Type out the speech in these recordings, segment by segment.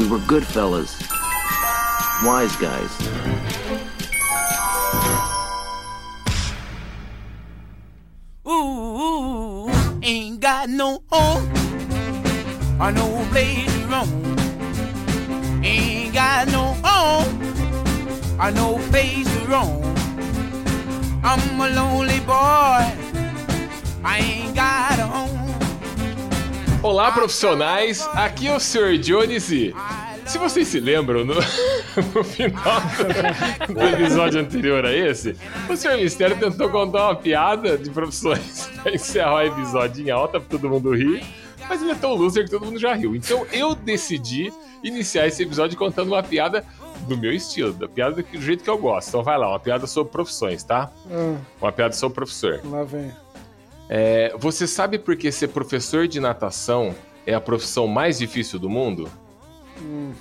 We were good fellas, wise guys. Ooh, ain't got no home or no place to roam. Ain't got no home or no place to roam. I'm a lonely boy. I ain't got a home. Olá, profissionais. Aqui é o Sr. Jones e se vocês se lembram, no, no final do, do episódio anterior a esse, o Sr. Mistério tentou contar uma piada de profissões pra encerrar o episódio em alta pra todo mundo rir, mas ele é tão loser que todo mundo já riu. Então eu decidi iniciar esse episódio contando uma piada do meu estilo, da piada do jeito que eu gosto. Então vai lá, uma piada sobre profissões, tá? Ah, Uma piada sobre professor. lá vem. É, você sabe por que ser professor de natação é a profissão mais difícil do mundo? Hum.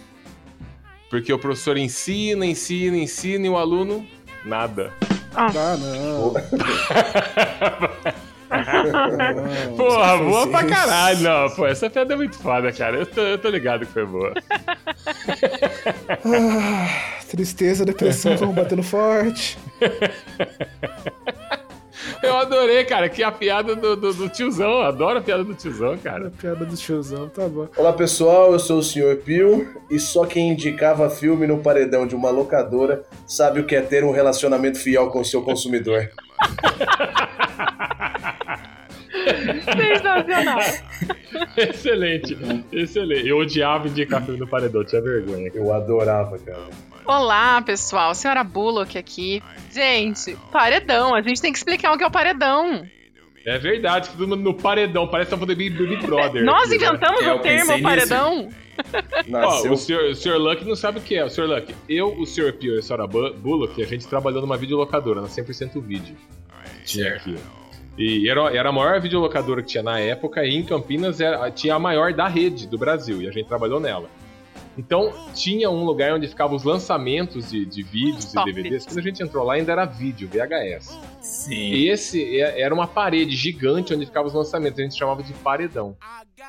Porque o professor ensina, ensina, ensina e o aluno nada. Ah, não. Não, Porra, foi boa pra caralho. Não, pô, essa piada é muito foda, cara. Eu tô, eu tô ligado que foi boa. Ah, tristeza, depressão estão batendo forte. Eu adorei, cara, que a piada do, do, do tiozão. Eu adoro a piada do tiozão, cara. Piada do tiozão, tá bom. Olá pessoal, eu sou o Sr. Pio e só quem indicava filme no paredão de uma locadora sabe o que é ter um relacionamento fiel com o seu consumidor. Sensacional. excelente, excelente. Eu odiava indicar filme no paredão, tinha vergonha. Eu adorava, cara. Olá, pessoal. Senhora Bullock aqui. Gente, paredão. A gente tem que explicar o que é o paredão. É verdade, todo mundo no paredão, parece que tá falando Big, Big Brother. Nós aqui, né? inventamos É, eu o termo paredão. Ó, o senhor, o senhor Luck não sabe o que é. O senhor Luck, eu, o senhor Pio e a senhora Bu- Bullock, a gente trabalhou numa videolocadora, na 100% Vídeo. Tinha aqui. E era, era a maior videolocadora que tinha na época, e em Campinas era, tinha a maior da rede do Brasil, e a gente trabalhou nela. Então, tinha um lugar onde ficavam os lançamentos de, de vídeos Top. e DVDs. Quando a gente entrou lá, ainda era vídeo, VHS. Sim. E esse era uma parede gigante onde ficavam os lançamentos, a gente chamava de paredão.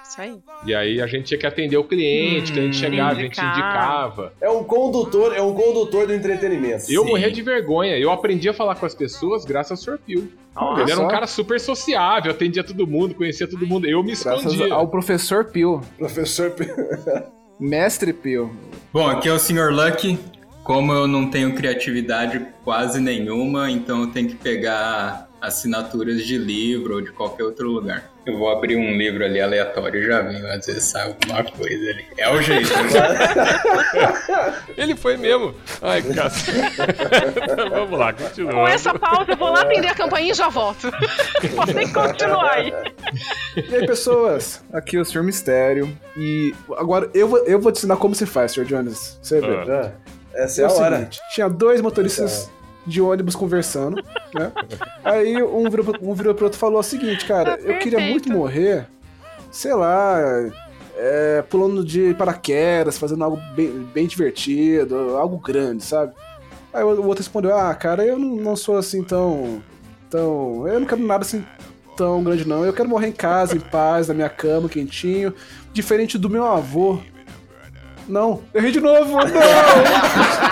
Isso aí. E aí a gente tinha que atender o cliente, que a gente Hum, chegava, a gente indicava. É um condutor, é um condutor do entretenimento. Eu Sim. morria de vergonha. Eu aprendi a falar com as pessoas graças ao Sr. Pio. Olha Ele era um cara super sociável, atendia todo mundo, conhecia todo mundo. Eu me Graças escondia. ao professor Pio. Professor P- Mestre Pio. Bom, aqui é o Sr. Lucky. Como eu não tenho criatividade quase nenhuma, então eu tenho que pegar assinaturas de livro ou de qualquer outro lugar. Eu vou abrir um livro ali aleatório e já venho, às vezes sai alguma coisa ali. É o jeito. né? Ele foi mesmo. Ai, cara. Vamos lá, Com continua. essa pausa, eu vou lá atender a campainha e já volto. Podem continuar aí. E aí, pessoas? Aqui é o Sr. Mistério. E agora eu vou, eu vou te ensinar como se faz, Sr. Jones. Você vê. Ah. Ah, essa é É a o hora. seguinte, tinha dois motoristas de ônibus conversando, né? Aí um virou, pro- um virou pro outro e falou o seguinte, cara, Tá eu queria muito morrer, sei lá, é, pulando de paraquedas, fazendo algo bem, bem divertido, algo grande, sabe? Aí o outro respondeu, ah, cara, eu não, não sou assim tão, tão... Eu não quero nada assim tão grande não, eu quero morrer em casa, em paz, na minha cama, quentinho, diferente do meu avô. Não, errei de novo, não!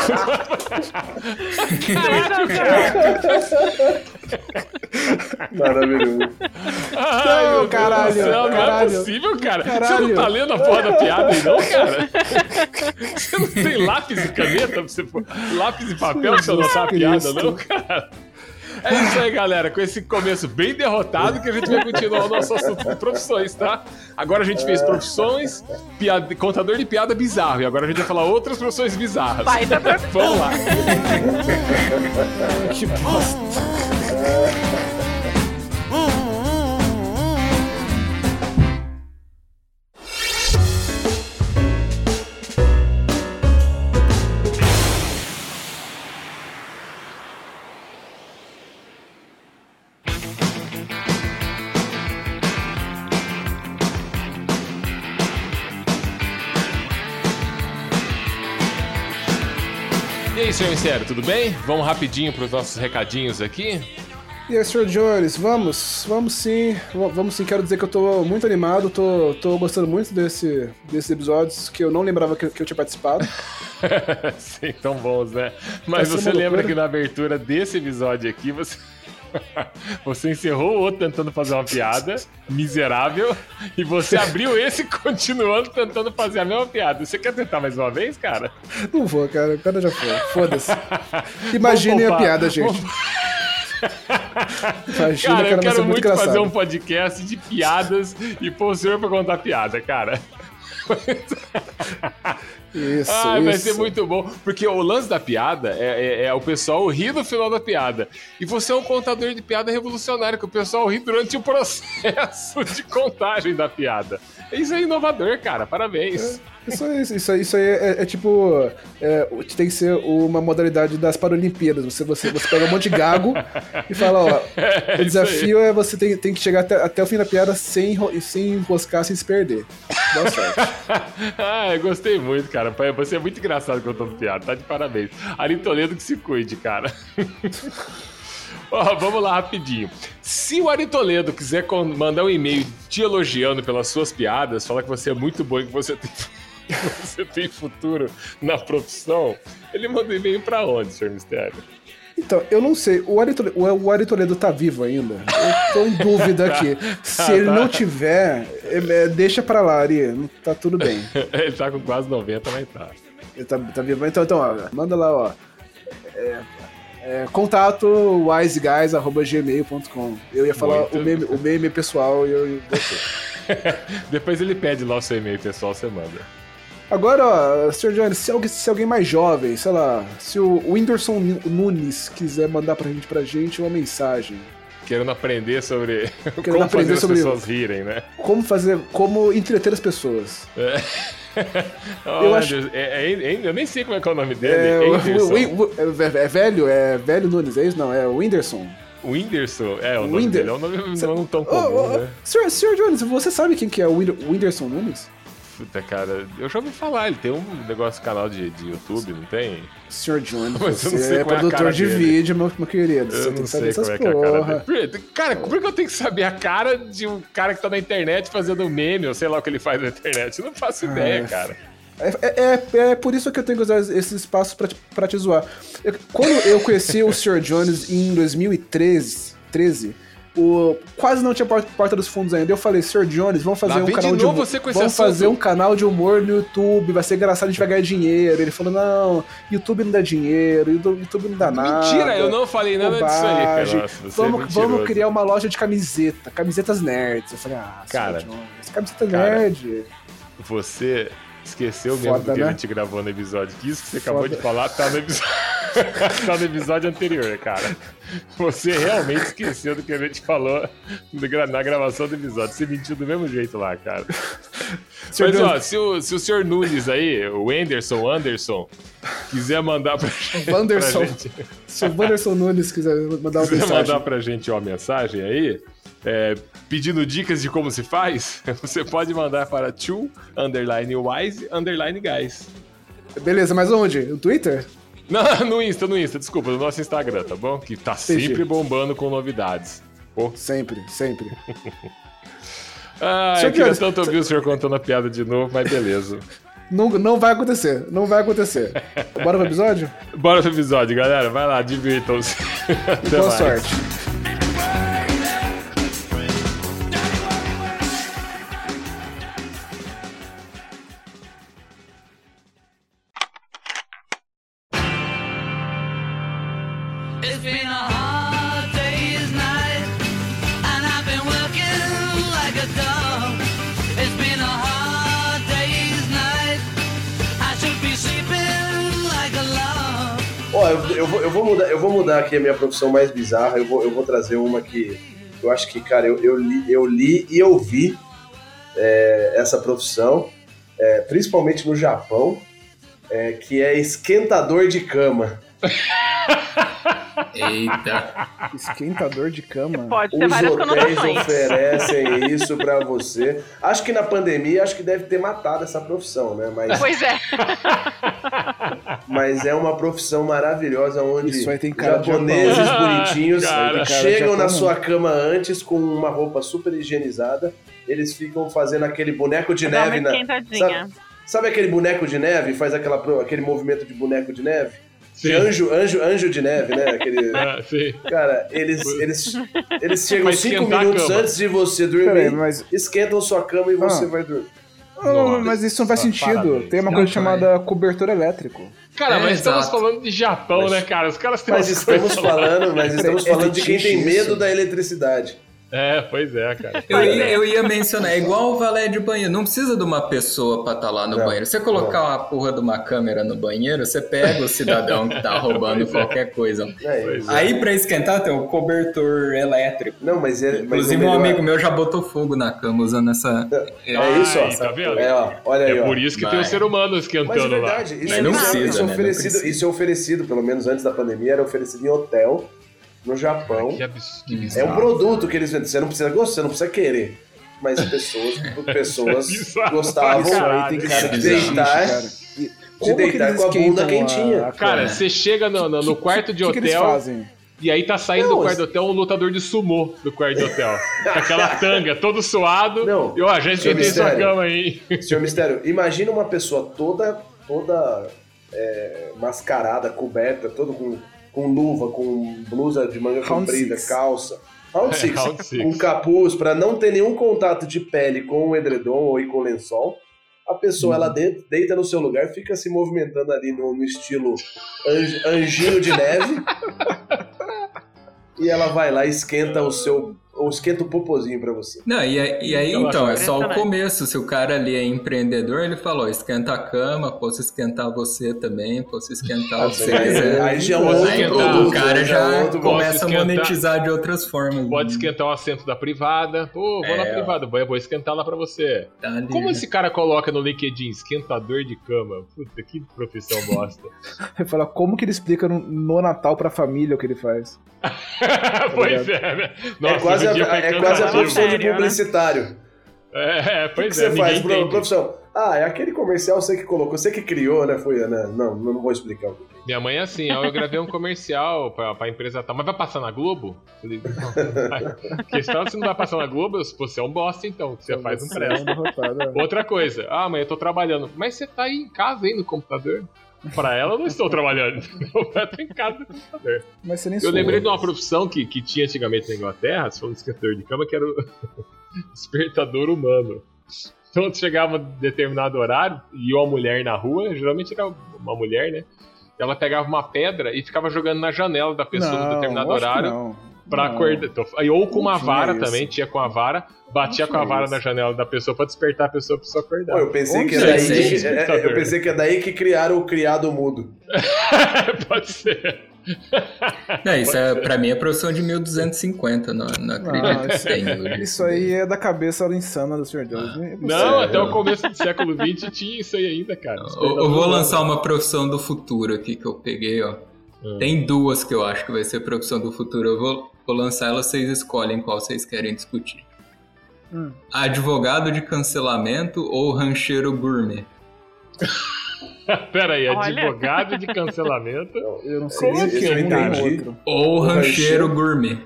Maravilhoso. Ai, Não, Deus caralho, céu, Não é caralho. possível, cara. Você Caralho. não tá lendo a porra da piada aí, não, cara? Você não tem lápis e caneta pra você pôr lápis e papel pra você anotar a piada, não, cara? É isso aí, galera. Com esse começo bem derrotado, que a gente vai continuar o nosso assunto de profissões, tá? Agora a gente fez profissões, piada- contador de piada bizarro. E agora a gente vai falar outras profissões bizarras. Vai, tá Vamos lá. que bosta. Senhor Mistério, tudo bem? Vamos rapidinho pros nossos recadinhos aqui. E aí, Sr. Jones, vamos, vamos sim, vamos sim, quero dizer que eu tô muito animado, tô, tô gostando muito desse, desses episódios que eu não lembrava que, que eu tinha participado. Sim, tão bons, né? Mas Tá você lembra loucura. que na abertura desse episódio aqui, você. Você encerrou o outro tentando fazer uma piada miserável e você abriu esse continuando tentando fazer a mesma piada. Você quer tentar mais uma vez, cara? Não vou, cara, o cara já foi, foda-se. Imaginem a piada, gente. Imagina, Cara, eu quero muito fazer um podcast de piadas e pôr o senhor pra contar piada, cara. Isso, Ah, isso. vai ser muito bom. Porque o lance da piada é, é- é o pessoal rir no final da piada. E você é um contador de piada revolucionário, que o pessoal ri durante o processo de contagem da piada. Isso é inovador, cara. Parabéns. Isso, aí- isso, isso aí é, é tipo. é, tem que ser uma modalidade das Paralimpíadas. Você, você, você pega um monte de gago e fala: ó, o desafio é você tem, tem que chegar até, até o fim da piada sem, sem enroscar, sem se perder. Boa sorte. ah, eu gostei muito, cara. Você é muito engraçado contando piada. Tá de parabéns. Ari Toledo que se cuide, cara. Ó, vamos lá rapidinho. Se o Ari Toledo quiser mandar um e-mail te elogiando pelas suas piadas, falar que você é muito bom e que você tem, que você tem futuro na profissão, ele manda e-mail pra onde, senhor Mistério? Então, eu não sei, o Ari Toledo, o- o Ari Toledo tá vivo ainda? Eu tô em dúvida aqui. Se ele tá. não tiver, é, é, deixa pra lá, Ari. Tá tudo bem. ele tá com quase 90, mas tá. Ele tá, tá vivo. Então, então, ó, manda lá, ó. É, é, contato wiseguys.gmail.com. Eu ia falar Muito o meme, o meme pessoal e eu. Depois ele pede lá o seu e-mail pessoal, você manda. Agora, ó, Sr. Jones, se alguém, se alguém mais jovem, sei lá, se o Whindersson Nunes quiser mandar pra gente, pra gente uma mensagem. Querendo aprender sobre Querendo como aprender fazer sobre- as pessoas rirem, né? Como fazer. Como entreter as pessoas. eu acho- é, é- é- eu nem sei como é que é o nome É, dele. o- o- é, é velho? É velho Nunes, é isso? Não, é o Whindersson. Whindersson. É, o nome dele é um nome Cê- não tão comum, ô, ô, né? Sr. Jones, você sabe quem que é o Whinder- Whindersson Nunes? Puta, cara, eu já ouvi falar, ele tem um negócio, canal de, de YouTube, não tem? Sr. Jones, Mas você é é produtor de dele. vídeo, meu, meu querido. Eu você não sei como é que é a cara dele. Cara, por que eu tenho que saber a cara de um cara que tá na internet fazendo meme, ou sei lá o que ele faz na internet? Eu não faço ideia, é. cara. É, é, é- é por isso que eu tenho que usar esse espaço pra, te- pra te zoar. Eu- quando eu conheci o Sr. Jones em 2013, 13, o, quase não tinha porta, porta dos fundos ainda. Eu falei, Sr. Jones, vamos fazer Lá um canal de humor. você vamos assunto. fazer um canal de humor no YouTube, vai ser engraçado, a gente vai ganhar dinheiro. Ele falou, não, YouTube não dá dinheiro, YouTube não dá nada. Mentira, eu não falei nada disso aí, cara. bobagem. Nossa, você é vamos, vamos criar uma loja de camiseta, camisetas nerds. Eu falei, ah, Sr. Cara, Jones, camiseta cara, nerd. Você esqueceu mesmo Foda, do que a né? gente gravou no episódio. Que isso que você acabou Foda. de falar tá no, episódio... tá no episódio anterior, cara. Você realmente esqueceu do que a gente falou na gravação do episódio. Você mentiu do mesmo jeito lá, cara. Sr. Mas, Jones, ó, se o, se o senhor Nunes aí, o Anderson, Anderson, quiser mandar pra, Wanderson. pra gente, Se o Wanderson Nunes quiser mandar uma quiser mensagem. mandar pra gente uma mensagem aí, é, pedindo dicas de como se faz, você pode mandar para two underline wise underline guys. Beleza, mas onde? No Twitter? Não, no Insta, no Insta, desculpa, no nosso Instagram, tá bom? Que tá Entendi. sempre bombando com novidades. Pô. Sempre, sempre. Ah, Senhor eu queria Jones, tanto ouvir o senhor contando a piada de novo, mas beleza. Não, não vai acontecer, não vai acontecer. Bora pro episódio? Bora pro episódio, galera. Vai lá, divirtam-se. Boa mais. sorte. Aqui a minha profissão mais bizarra. Eu vou, eu vou trazer uma que eu acho que, cara, eu, eu, li, eu li e eu vi é, essa profissão, é, principalmente no Japão, é, que é esquentador de cama. Eita. Esquentador de cama. Pode ter Os várias hotéis conotações. oferecem isso pra você. Acho que na pandemia, acho que deve ter matado essa profissão, né? Mas, Pois é. mas é uma profissão maravilhosa onde Isso aí tem cara de japoneses bonitinhos Cara, chegam na sua cama antes com uma roupa super higienizada. Eles ficam fazendo aquele boneco de Dá uma neve na. esquentadinha. Sabe aquele boneco de neve? Faz aquela, aquele movimento de boneco de neve? Sim. anjo, anjo, anjo de neve, né? Aquele. Ah, sim. Cara, eles, eles, eles chegam cinco minutos antes de você Peraí, dormir, mas. esquentam sua cama e você Ah. vai dormir. Não, Nossa, mas isso não faz sentido. parabéns. Tem uma Não coisa chamada cobertor elétrico. Cara, É, mas estamos exato. falando de Japão, Mas- né, cara? Os caras têm Mas estamos falando, mas estamos falando de quem tem medo isso. da eletricidade. É, pois é, cara. Eu ia, eu ia mencionar, é igual o valé de banheiro. Não precisa de uma pessoa pra estar lá no Não, banheiro. Você colocar uma porra de uma câmera no banheiro, você pega o cidadão que tá roubando Pois é. qualquer coisa. É, é. Aí pra esquentar tem o cobertor elétrico. Não, mas é. Mas Inclusive o um melhor- amigo meu já botou fogo na cama usando essa. É isso, ó. Ai, tá vendo? É, ó, olha aí, É ó. por isso que tem o Vai. ser humano Mas é esquentando lá. verdade, isso, Mas não isso é- precisa, isso é né? Não oferecido, precisa. isso é oferecido, pelo menos antes da pandemia, era oferecido em hotel, no Japão. Que absurdo. que É um produto que eles vendem. Você não precisa gostar, você não precisa querer. Mas pessoas, pessoas Bizarro. gostavam aí caralho, tem cara de. E de como que deitar eles com a bunda quentinha. a Cara, você chega no, no- no quarto de O que, que eles hotel fazem? e aí tá saindo Não, do quarto hotel um lutador de sumô do quarto de hotel. Com aquela tanga, todo suado. Não, E ó, já esquentei sua cama aí. Senhor Mistério, imagina uma pessoa toda, toda é, mascarada, coberta, todo com, com luva, com blusa de manga Round comprida, six. calça. Round É, com capuz, pra não ter nenhum contato de pele com o edredom ou com o lençol. A pessoa, ela de- deita no seu lugar, fica se movimentando ali no, no estilo anj- anjinho de neve. e ela vai lá e esquenta o seu. Ou esquenta o popozinho pra você. Não, e aí, e aí, Eu então, é só o começo. Se o cara ali é empreendedor, ele falou: esquenta a cama, posso esquentar você também, posso esquentar o que você Aí, quiser. aí já é um outro produto. o cara né? já é começa a monetizar de outras formas. Pode esquentar o assento da privada. Pô, vou na É, ó. privada, vou vou esquentar lá pra você. Tá ali, Como né? esse cara coloca no LinkedIn esquentador de cama? Puta, que profissão bosta. Ele fala, como que ele explica no, no Natal pra família o que ele faz? pois é, né? é quase, a, o dia foi é quase a profissão de né? publicitário. É, O que, pois que é, você faz, entende. profissão? Ah, é aquele comercial você que colocou, você que criou, né? Foi, né? Não, não vou explicar o que é. Minha mãe é assim, eu gravei um comercial pra, pra empresa tal, mas vai passar na Globo? Eu digo, não. Questão se não vai passar na Globo, você é um bosta então, que você faz um presta. é derrotado, é. Outra coisa, ah, mãe, eu tô trabalhando. Mas você tá aí em casa aí no computador? Pra ela, eu não estou trabalhando. Eu em casa no computador. Mas você nem Eu sua. lembrei de uma profissão que, que tinha antigamente na Inglaterra, se for um esquentador de cama, que era o despertador humano. Então chegava um determinado horário e uma mulher na rua, geralmente era uma mulher, né? Ela pegava uma pedra e ficava jogando na janela da pessoa Não, no determinado horário não. pra Não. acordar. Aí, ou com uma vara isso. também, tinha com a vara, batia Não com a vara isso. na janela da pessoa pra despertar a pessoa pra pessoa acordar. Pô, eu pensei Onde que é daí que, é, despertador? eu pensei que é daí que criaram o criado mudo. Pode ser. Não, isso é, pra mim é profissão de 1250, não, não acredito Não, que isso, tem isso aí é da cabeça insana do Sr. Jones. É Não, Sério? até o começo do século XX tinha isso aí ainda, cara. Eu, eu vou lançar uma profissão do futuro aqui que eu peguei, ó. Hum. Tem duas que eu acho que vai ser profissão do futuro. Eu vou, vou lançar elas, vocês escolhem qual vocês querem discutir. Hum. Advogado de cancelamento ou rancheiro gourmet? Pera aí, Olha. advogado de cancelamento. Eu não sei é eu entendi? outro. Ou rancheiro gourmet?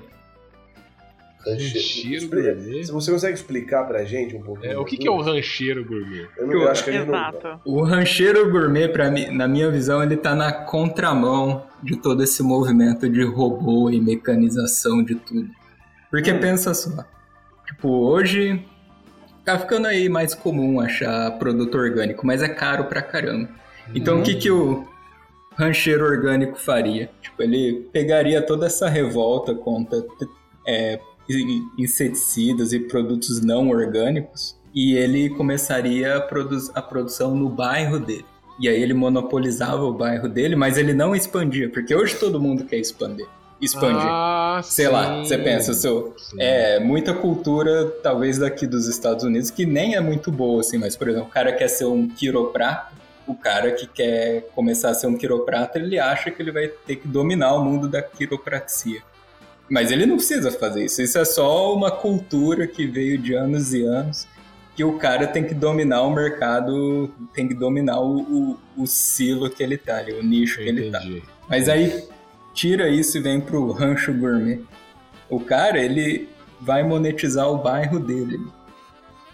Rancheiro gourmet? Você consegue explicar pra gente um pouquinho? É, o que, que é o rancheiro gourmet? Eu, não, eu acho que gente não... O rancheiro gourmet, pra mim, na minha visão, ele tá na contramão de todo esse movimento de robô e mecanização de tudo. Porque Hum. pensa só, tipo, hoje tá ficando aí mais comum achar produto orgânico, mas é caro pra caramba. Então o que que o rancheiro orgânico faria? Tipo, ele pegaria toda essa revolta contra é, in- inseticidas e produtos não orgânicos e ele começaria a, produ- a produção no bairro dele. E aí ele monopolizava o bairro dele, mas ele não expandia, porque hoje todo mundo quer expandir. Expandir. Ah, Sei lá, sim. você pensa, seu, Sim. é muita cultura, talvez daqui dos Estados Unidos, que nem é muito boa, assim, mas, por exemplo, o cara quer ser um quiroprata, o cara que quer começar a ser um quiroprata, ele acha que ele vai ter que dominar o mundo da quiropraxia. Mas ele não precisa fazer isso. Isso é só uma cultura que veio de anos e anos que o cara tem que dominar o mercado, tem que dominar o, o, o silo que ele tá, o nicho que ele tá. Mas aí tira isso e vem pro rancho gourmet. O cara, ele vai monetizar o bairro dele.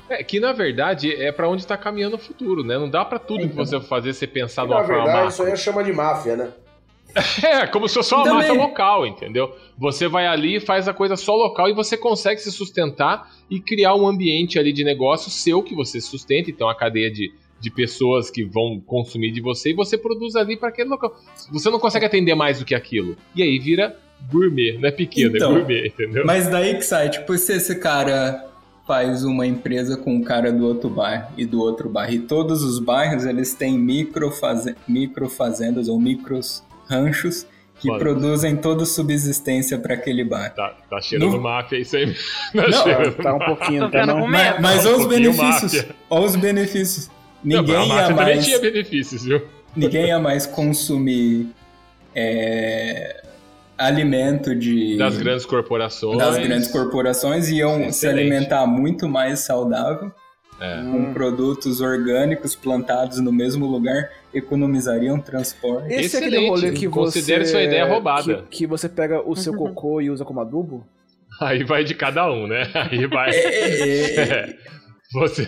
É que na verdade é pra onde tá caminhando o futuro, né? Não dá pra tudo que Então. você fazer ser pensado de Na uma forma verdade, macro. isso aí chama de máfia, né? É, como se fosse uma Também. máfia local, entendeu? Você vai ali e faz a coisa só local e você consegue se sustentar e criar um ambiente ali de negócio seu que você sustenta, então a cadeia de, de pessoas que vão consumir de você e você produz ali para aquele local. Você não consegue atender mais do que aquilo. E aí vira gourmet, não é pequeno, Então, é gourmet, entendeu? Mas daí que sai, tipo, se esse cara faz uma empresa com um cara do outro bairro e do outro bairro, e todos os bairros eles têm microfaze- microfazendas ou micros ranchos que Mano. produzem toda subsistência para aquele bairro. Tá, tá cheirando Não. máfia isso aí. Tá Não, cheirando Tá um pouquinho, tá vendo não? Mas, mas Um olha os pouquinho benefícios. máfia. Olha os benefícios. Não, Ninguém mas a ia também mais. tinha benefícios, viu? ninguém ia mais consumir é, alimento de Das grandes corporações. das grandes corporações iam se Excelente. alimentar muito mais saudável É. com produtos orgânicos plantados no mesmo lugar economizariam transporte Esse é aquele rolê que você... Considere sua ideia roubada. Que, que você pega o seu cocô e usa como adubo? Aí vai de cada um, né? Aí vai. É, Você,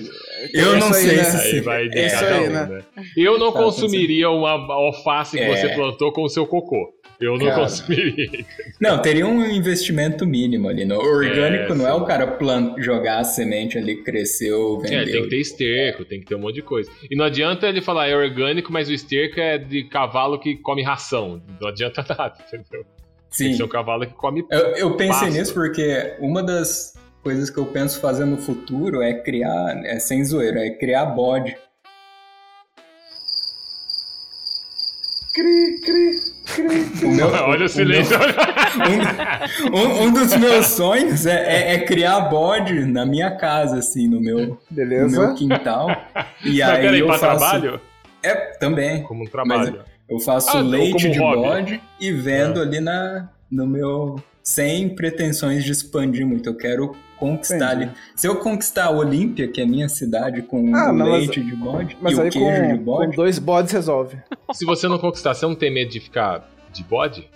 eu É não sei né? se aí vai de É isso cada aí, um, né? né? Eu não Tá, consumiria uma alface que É. você plantou com o seu cocô. Eu não Cara. consumiria. não teria um investimento mínimo ali no orgânico É, não é sim. o cara plant, jogar a semente ali cresceu É, vendeu tem que ter esterco, tem que ter um monte de coisa. E não adianta ele falar é orgânico, mas o esterco é de cavalo que come ração. Não adianta nada, entendeu? Tem que sim ser um cavalo que come. Eu, eu pensei Pasto. nisso porque uma das coisas que eu penso fazer no futuro é criar, é sem zoeira, é criar bode. Cri, cri, cri. O meu- Olha o silêncio. Um, um- um dos meus sonhos é, é- é criar bode na minha casa, assim, no meu, no Beleza? meu quintal. E Mas aí peraí, eu pra faço, trabalho? É, também. Como um trabalho. Eu faço Ah, leite de hobby. bode e vendo ali na, no meu. Sem pretensões de expandir muito. Eu quero conquistar Entendi. ali. Se eu conquistar a Olímpia, que é a minha cidade, com Ah, o não, mas- leite de bode Mas e aí o queijo de com, com bode. dois bodes resolve. Se você não conquistar, você não tem medo de ficar de bode?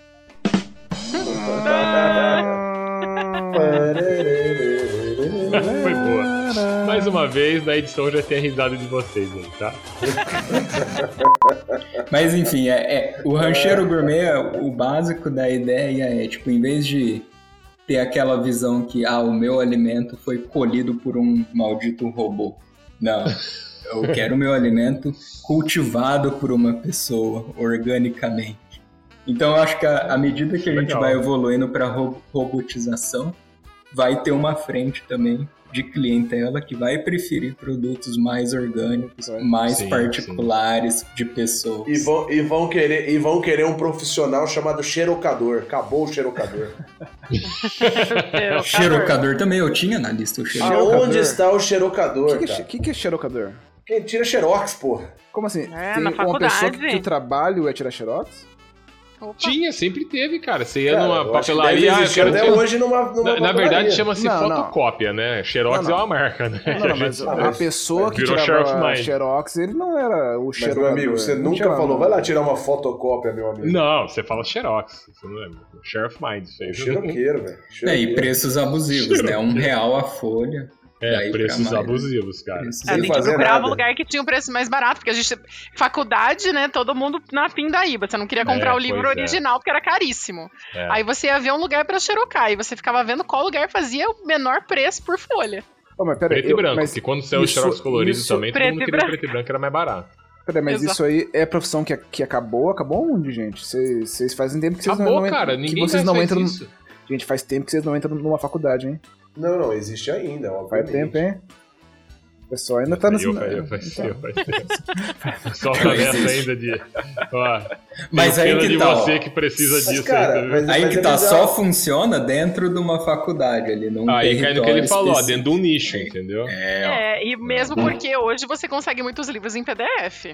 Foi boa. Mais uma vez, na edição já tem a risada de vocês aí, tá? Mas enfim, é, é- o rancheiro gourmet, o básico da ideia é, tipo, em vez de ter aquela visão que, ah, o meu alimento foi colhido por um maldito robô. Não. Eu quero o meu alimento cultivado por uma pessoa, organicamente. Então eu acho que a- à medida que a gente Legal. vai evoluindo para robotização, vai ter uma frente também de clientela que vai preferir produtos mais orgânicos, mais Sim, particulares de pessoas. E vão, e, vão querer, e vão querer um profissional chamado xerocador. Acabou o xerocador. Xerocador também, eu tinha na lista o xerocador. Aonde está o O xerocador, que, que, é, que, que é xerocador? Quem tira xerox, porra? Como assim? É, Tem na uma faculdade. pessoa que, que o trabalho é tirar xerox? Opa. Tinha, sempre teve, cara. Você ia Cara, numa eu acho que papelaria. ah, eu quero até ter- hoje numa, numa Na, na verdade, chama-se fotocópia, né? Xerox Não, não. é uma marca, né? Não, não, mas a pessoa que tirava Mind. xerox, ele não era o Mas, xerocador. meu amigo, você Não nunca tirava- falou, vai lá tirar uma fotocópia, meu amigo. Não, você fala Xerox. Você não lembra? Sheriff Mind fez. Xeroqueiro, velho. É, e Xeroqueiro. preços abusivos, né? Um real a folha. É, preços abusivos, cara. É, que fazer procurar nada. um lugar que tinha um preço mais barato, porque a gente. Faculdade, né? Todo mundo na pindaíba. Você não queria comprar É, o livro pois é. original porque era caríssimo. É. Aí você ia ver um lugar pra xerocar e você ficava vendo qual lugar fazia o menor preço por folha. Ô, mas peraí, Preto e eu- branco, mas, porque quando saiu o isso- Xerox colorido isso- também, todo mundo e queria branco. preto e branco, era mais barato. peraí, mas Exato. isso aí é profissão que, que acabou? Acabou onde, gente? Vocês fazem tempo que vocês Acabou, não, cara. que Ninguém vocês mais não entram. isso. Gente, faz tempo que vocês não entram numa faculdade, hein? Não, não, existe ainda, Faz obviamente. tempo, hein? O pessoal ainda tá eu, faz tempo, faz tempo. Só Não tá nessa ainda de. Ó, Mas aí que de tá, ó. você que precisa Mas, disso cara, ainda. viu? mas- Aí mas que é tá, bizarro. só funciona dentro de uma faculdade ali, num Aí cai no que ele território falou, ó, específico. dentro de um nicho, entendeu? É, ó. É, e mesmo porque hoje você consegue muitos livros em PDF.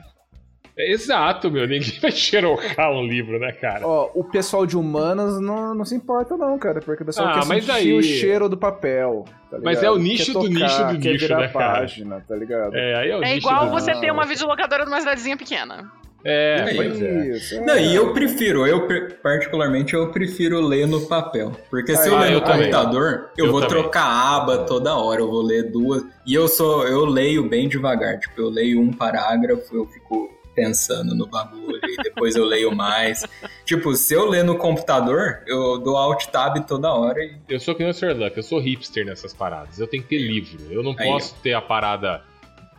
Exato, meu. Ninguém vai xerocar um livro, né, cara? Ó, o pessoal de humanas não, não se importa, não, cara, porque o pessoal Ah, quer mas sentir aí- o cheiro do papel. tá Mas é o nicho Quer do nicho do quer nicho, virar né, cara? página, tá ligado? É, aí é o É nicho igual do- você ter uma videolocadora numa cidadezinha pequena. É, É pois é. Isso, é. Não, e eu prefiro, eu particularmente eu prefiro ler no papel. Porque se eu Ah, ler eu no também. computador, eu, Eu vou também. trocar a aba toda hora, eu vou ler duas. E eu sou, eu leio bem devagar. Tipo, eu leio um parágrafo, eu fico pensando no bagulho, e depois eu leio mais. Tipo, se eu ler no computador, eu dou alt tab toda hora e. Eu sou que nem o Sr. Luck, eu sou hipster nessas paradas. Eu tenho que ter livro. Eu não Aí, posso ter a parada.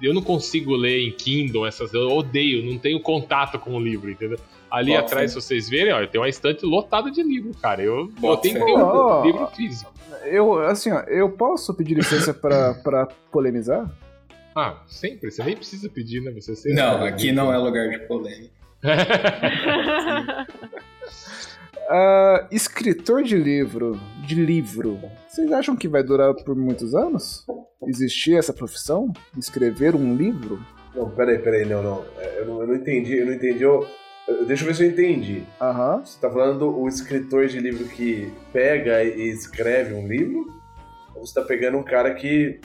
Eu não consigo ler em Kindle essas. Eu odeio, não tenho contato com o livro, entendeu? Ali atrás, fé. se vocês verem, ó, tem uma estante lotada de livro, cara. Eu, eu tenho que um livro físico. Eu, assim, ó, eu posso pedir licença pra polemizar? Ah, sempre. Você nem precisa pedir, né? Você sempre Não, aqui não é lugar de polêmica. Ah, escritor de livro, de livro, vocês acham que vai durar por muitos anos? Existir essa profissão? Escrever um livro? Não, peraí, peraí, não, não. É, Eu não, eu não entendi, eu não entendi. Eu, eu- deixa eu ver se eu entendi. Aham. Você tá falando o escritor de livro que pega e escreve um livro? Ou você tá pegando um cara que.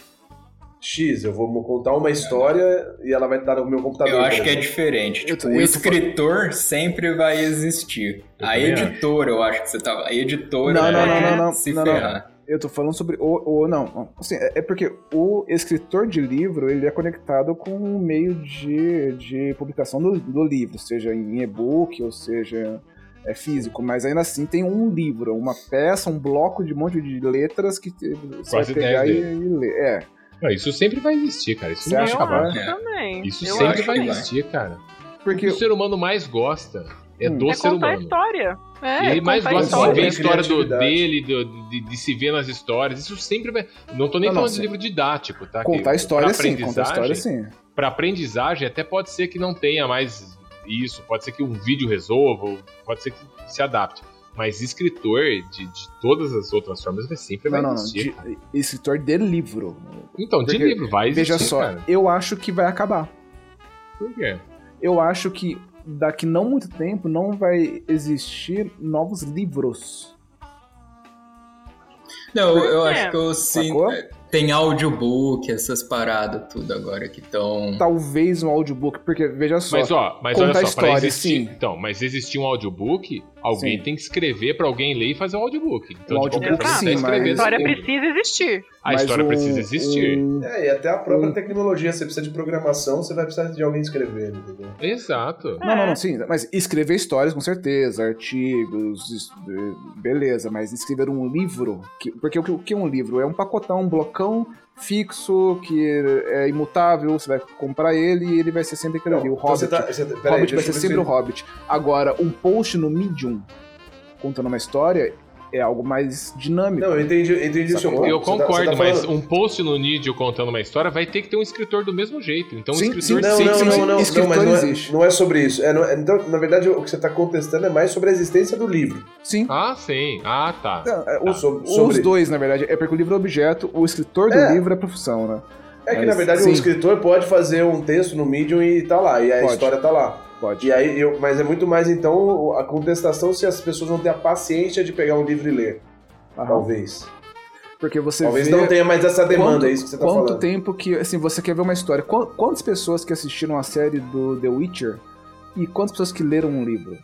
X, eu vou contar uma história e ela vai estar no meu computador. Eu acho que é diferente. Tipo, o escritor sempre vai existir. Eu A editora, eu acho que você tava. A editora Não, não, vai não, não, não, se não, não. ferrar. Eu tô falando sobre o, o não, assim, é é porque o escritor de livro, ele é conectado com o meio de, de publicação do, do livro, seja em e-book ou seja é físico, mas ainda assim tem um livro, uma peça, um bloco de um monte de letras que você Quase vai pegar e, e ler. É, Não, isso sempre vai existir, cara. Isso Você não vai acabar. vai? É. Também. Isso Eu sempre acho vai que existir, cara. porque O que o ser humano mais gosta é do É ser contar a humano. história. É, ele mais gosta de ver a história do, dele, do- de, de se ver nas histórias. Isso sempre vai. Não tô nem Não, não, falando sim. de livro didático, tá? contar a Que história pra sim, contar história aprendizagem- sim. Pra aprendizagem, até pode ser que não tenha mais isso. Pode ser que um vídeo resolva, ou pode ser que se adapte. Mas escritor de, de todas as outras formas vai sempre Não, vai não, não, existir. de- escritor de livro. Então, de Porque, livro vai existir. Veja só, cara. eu acho que vai acabar. Por quê? eu acho que daqui não muito tempo não vai existir novos livros. Não, eu É. acho que eu sim. Sacou? Tem audiobook, essas paradas tudo agora que estão. Talvez um audiobook, porque veja só. Mas ó, mas contar olha só, história, pra existir, sim. então, mas existir um audiobook, alguém Sim. tem que escrever pra alguém ler e fazer o audiobook. Então, Um de qualquer audiobook, forma, sim, mas escrevendo A história precisa existir. A mas história um- precisa existir. um- É, e até a própria Hum. tecnologia, você precisa de programação, você vai precisar de alguém escrever, entendeu? Exato. Não, não, não, sim, mas escrever histórias com certeza, artigos, beleza, mas escrever um livro, que- porque o que, o que é um livro? É um pacotão, um blocão fixo, que é imutável, você vai comprar ele e ele vai ser sempre aquele ali. O então Hobbit, tá- você tá- Hobbit vai ser sempre o Hobbit. Agora, um post no Medium contando uma história é algo mais dinâmico. Não, eu entendi, eu entendi o seu ponto. Eu Você tá- concordo, você tá mas falando- um post no Nidio contando uma história vai ter que ter um escritor do mesmo jeito. Então, Sim, um escritor sim, Não, sim, não, sim, não, sim. não, não, Escritor mas não é, existe. não é sobre isso. É, não é- então, na verdade, o que você está contestando é mais sobre a existência do livro. Sim. Ah, sim. Ah, tá. É, é, Tá. os, Sobre- os sobre- dois, na verdade, é porque o livro é objeto, o escritor do É. livro é profissão, né? É que, Mas, na verdade, sim. um escritor pode fazer um texto no Medium e tá lá, e a Pode. história tá lá. Pode. E aí, eu, mas é muito mais, então, a contestação se as pessoas não têm a paciência de pegar um livro e ler. Aham. Talvez. Porque você Talvez vê não tenha mais essa demanda, quanto, é isso que você tá quanto falando. tempo que, assim, você quer ver uma história. Qu- Quantas pessoas que assistiram a série do The Witcher e quantas pessoas que leram um livro?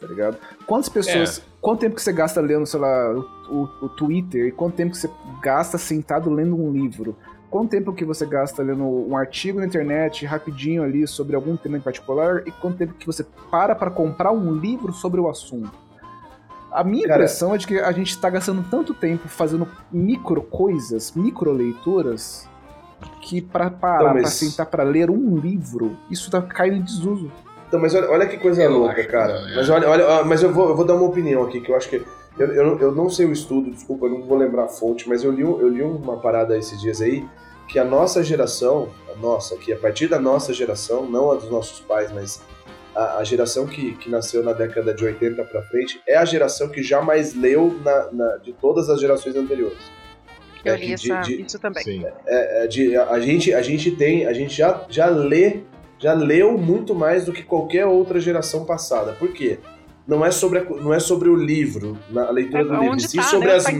Tá ligado? Quantas pessoas. É. Quanto tempo que você gasta lendo, sei lá, o, o- o Twitter? E quanto tempo que você gasta sentado lendo um livro? Quanto tempo que você gasta lendo um artigo na internet rapidinho ali sobre algum tema em particular? E quanto tempo que você para pra comprar um livro sobre o assunto? A minha Cara- impressão é de que a gente tá gastando tanto tempo fazendo micro coisas, micro leituras, que pra parar, Então, mas- pra sentar pra ler um livro, isso tá caindo em desuso. Então, mas olha, olha que coisa Eu louca, cara. é. Mas olha, olha, mas eu vou, eu vou dar uma opinião aqui, que eu acho que. Eu, eu, não- eu não sei o estudo, desculpa, eu não vou lembrar a fonte, mas eu li, eu li uma parada esses dias aí, que a nossa geração, a nossa, que a partir da nossa geração, não a dos nossos pais, mas a, a geração que, que nasceu na década de 80 pra frente, é a geração que jamais leu na, na- de todas as gerações anteriores. Eu É li de- essa, de- isso também. Sim. é, de, a, a gente, a gente tem, a gente já, já lê já leu muito mais do que qualquer outra geração passada. Por quê? Não é sobre, a- não é sobre o livro, na a leitura É do livro, sim tá, sobre, né? as, Tá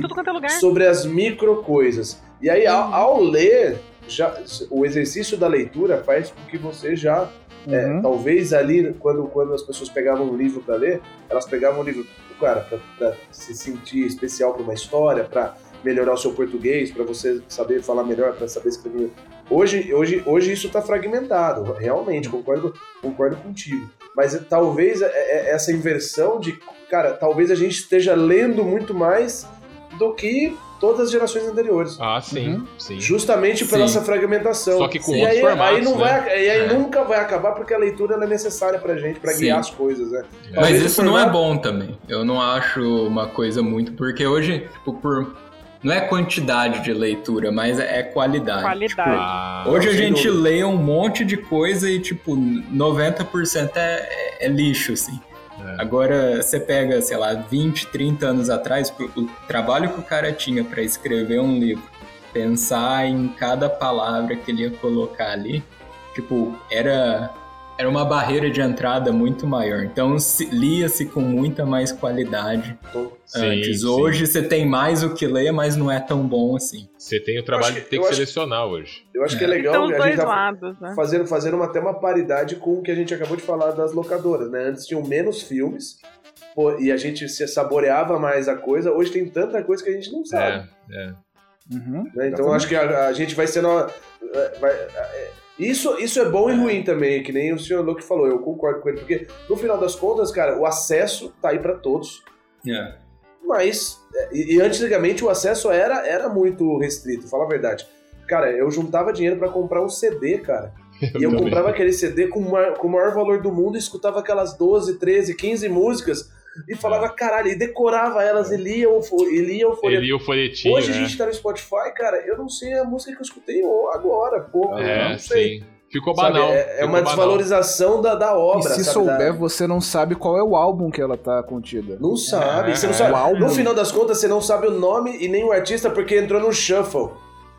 é sobre as micro coisas. E aí, ao, ao ler, já, o exercício da leitura faz com que você já é, Uhum. talvez ali, quando, quando as pessoas pegavam um livro para ler, elas pegavam um livro, cara, pra se sentir especial para uma história, para melhorar o seu português, para você saber falar melhor, para saber escrever. Hoje, hoje, hoje isso está fragmentado, realmente, concordo, concordo contigo. Mas é, talvez é, é, essa inversão de, cara, talvez a gente esteja lendo muito mais do que todas as gerações anteriores. Ah, sim, Uhum. sim. Justamente pela Sim. essa fragmentação. Só que com e outros aí, formatos, aí não né? vai, e aí É. nunca vai acabar porque a leitura ela é necessária pra gente, pra Sim. guiar as coisas, né? Mas Talvez o isso não é formato- bom também. Eu não acho uma coisa muito. Porque hoje, tipo, por. Não é quantidade de leitura, mas é qualidade. Qualidade. Ah, Hoje a gente dúvida. lê um monte de coisa e, tipo, 90% é, é lixo, assim. É. Agora, você pega, sei lá, 20, 30 anos atrás, o o trabalho que o cara tinha pra escrever um livro, pensar em cada palavra que ele ia colocar ali, tipo, era, era uma barreira de entrada muito maior. Então, se- lia-se com muita mais qualidade sim, antes. sim. Hoje você tem mais o que ler, mas não é tão bom assim. Você tem o trabalho acho de que- ter que acho- selecionar hoje. Eu acho que é É. legal os a gente tá lados, né? fazendo, fazendo uma, até uma paridade com o que a gente acabou de falar das locadoras, né? Antes tinham menos filmes pô, e a gente se saboreava mais a coisa. Hoje tem tanta coisa que a gente não sabe. É, é. Uhum. né? Então acho que a, a gente vai sendo. uma- é, vai- é, isso, isso é bom e ruim também, que nem o senhor Luke falou, eu concordo com ele, porque no final das contas, cara, o acesso tá aí pra todos. É. Mas, e, e antigamente o acesso era, era muito restrito, fala a verdade. Cara, eu juntava dinheiro pra comprar um CD, cara. E eu também. comprava aquele CD com o maior valor do mundo e escutava aquelas 12, 13, 15 músicas e falava, caralho, e decorava elas e lia o, e lia o folheto. Ele e o folhetinho, Hoje a né? gente tá no Spotify, cara, eu não sei a música que eu escutei agora, pô. eu É, não sei. sim. Ficou Sabe, banal. é, é ficou uma banal. desvalorização da, da E obra. se sabe, da- souber, você não sabe qual é o álbum que ela tá contida. Não sabe. É, você não é. sabe. O álbum. No final das contas, você não sabe o nome e nem o artista porque entrou no shuffle.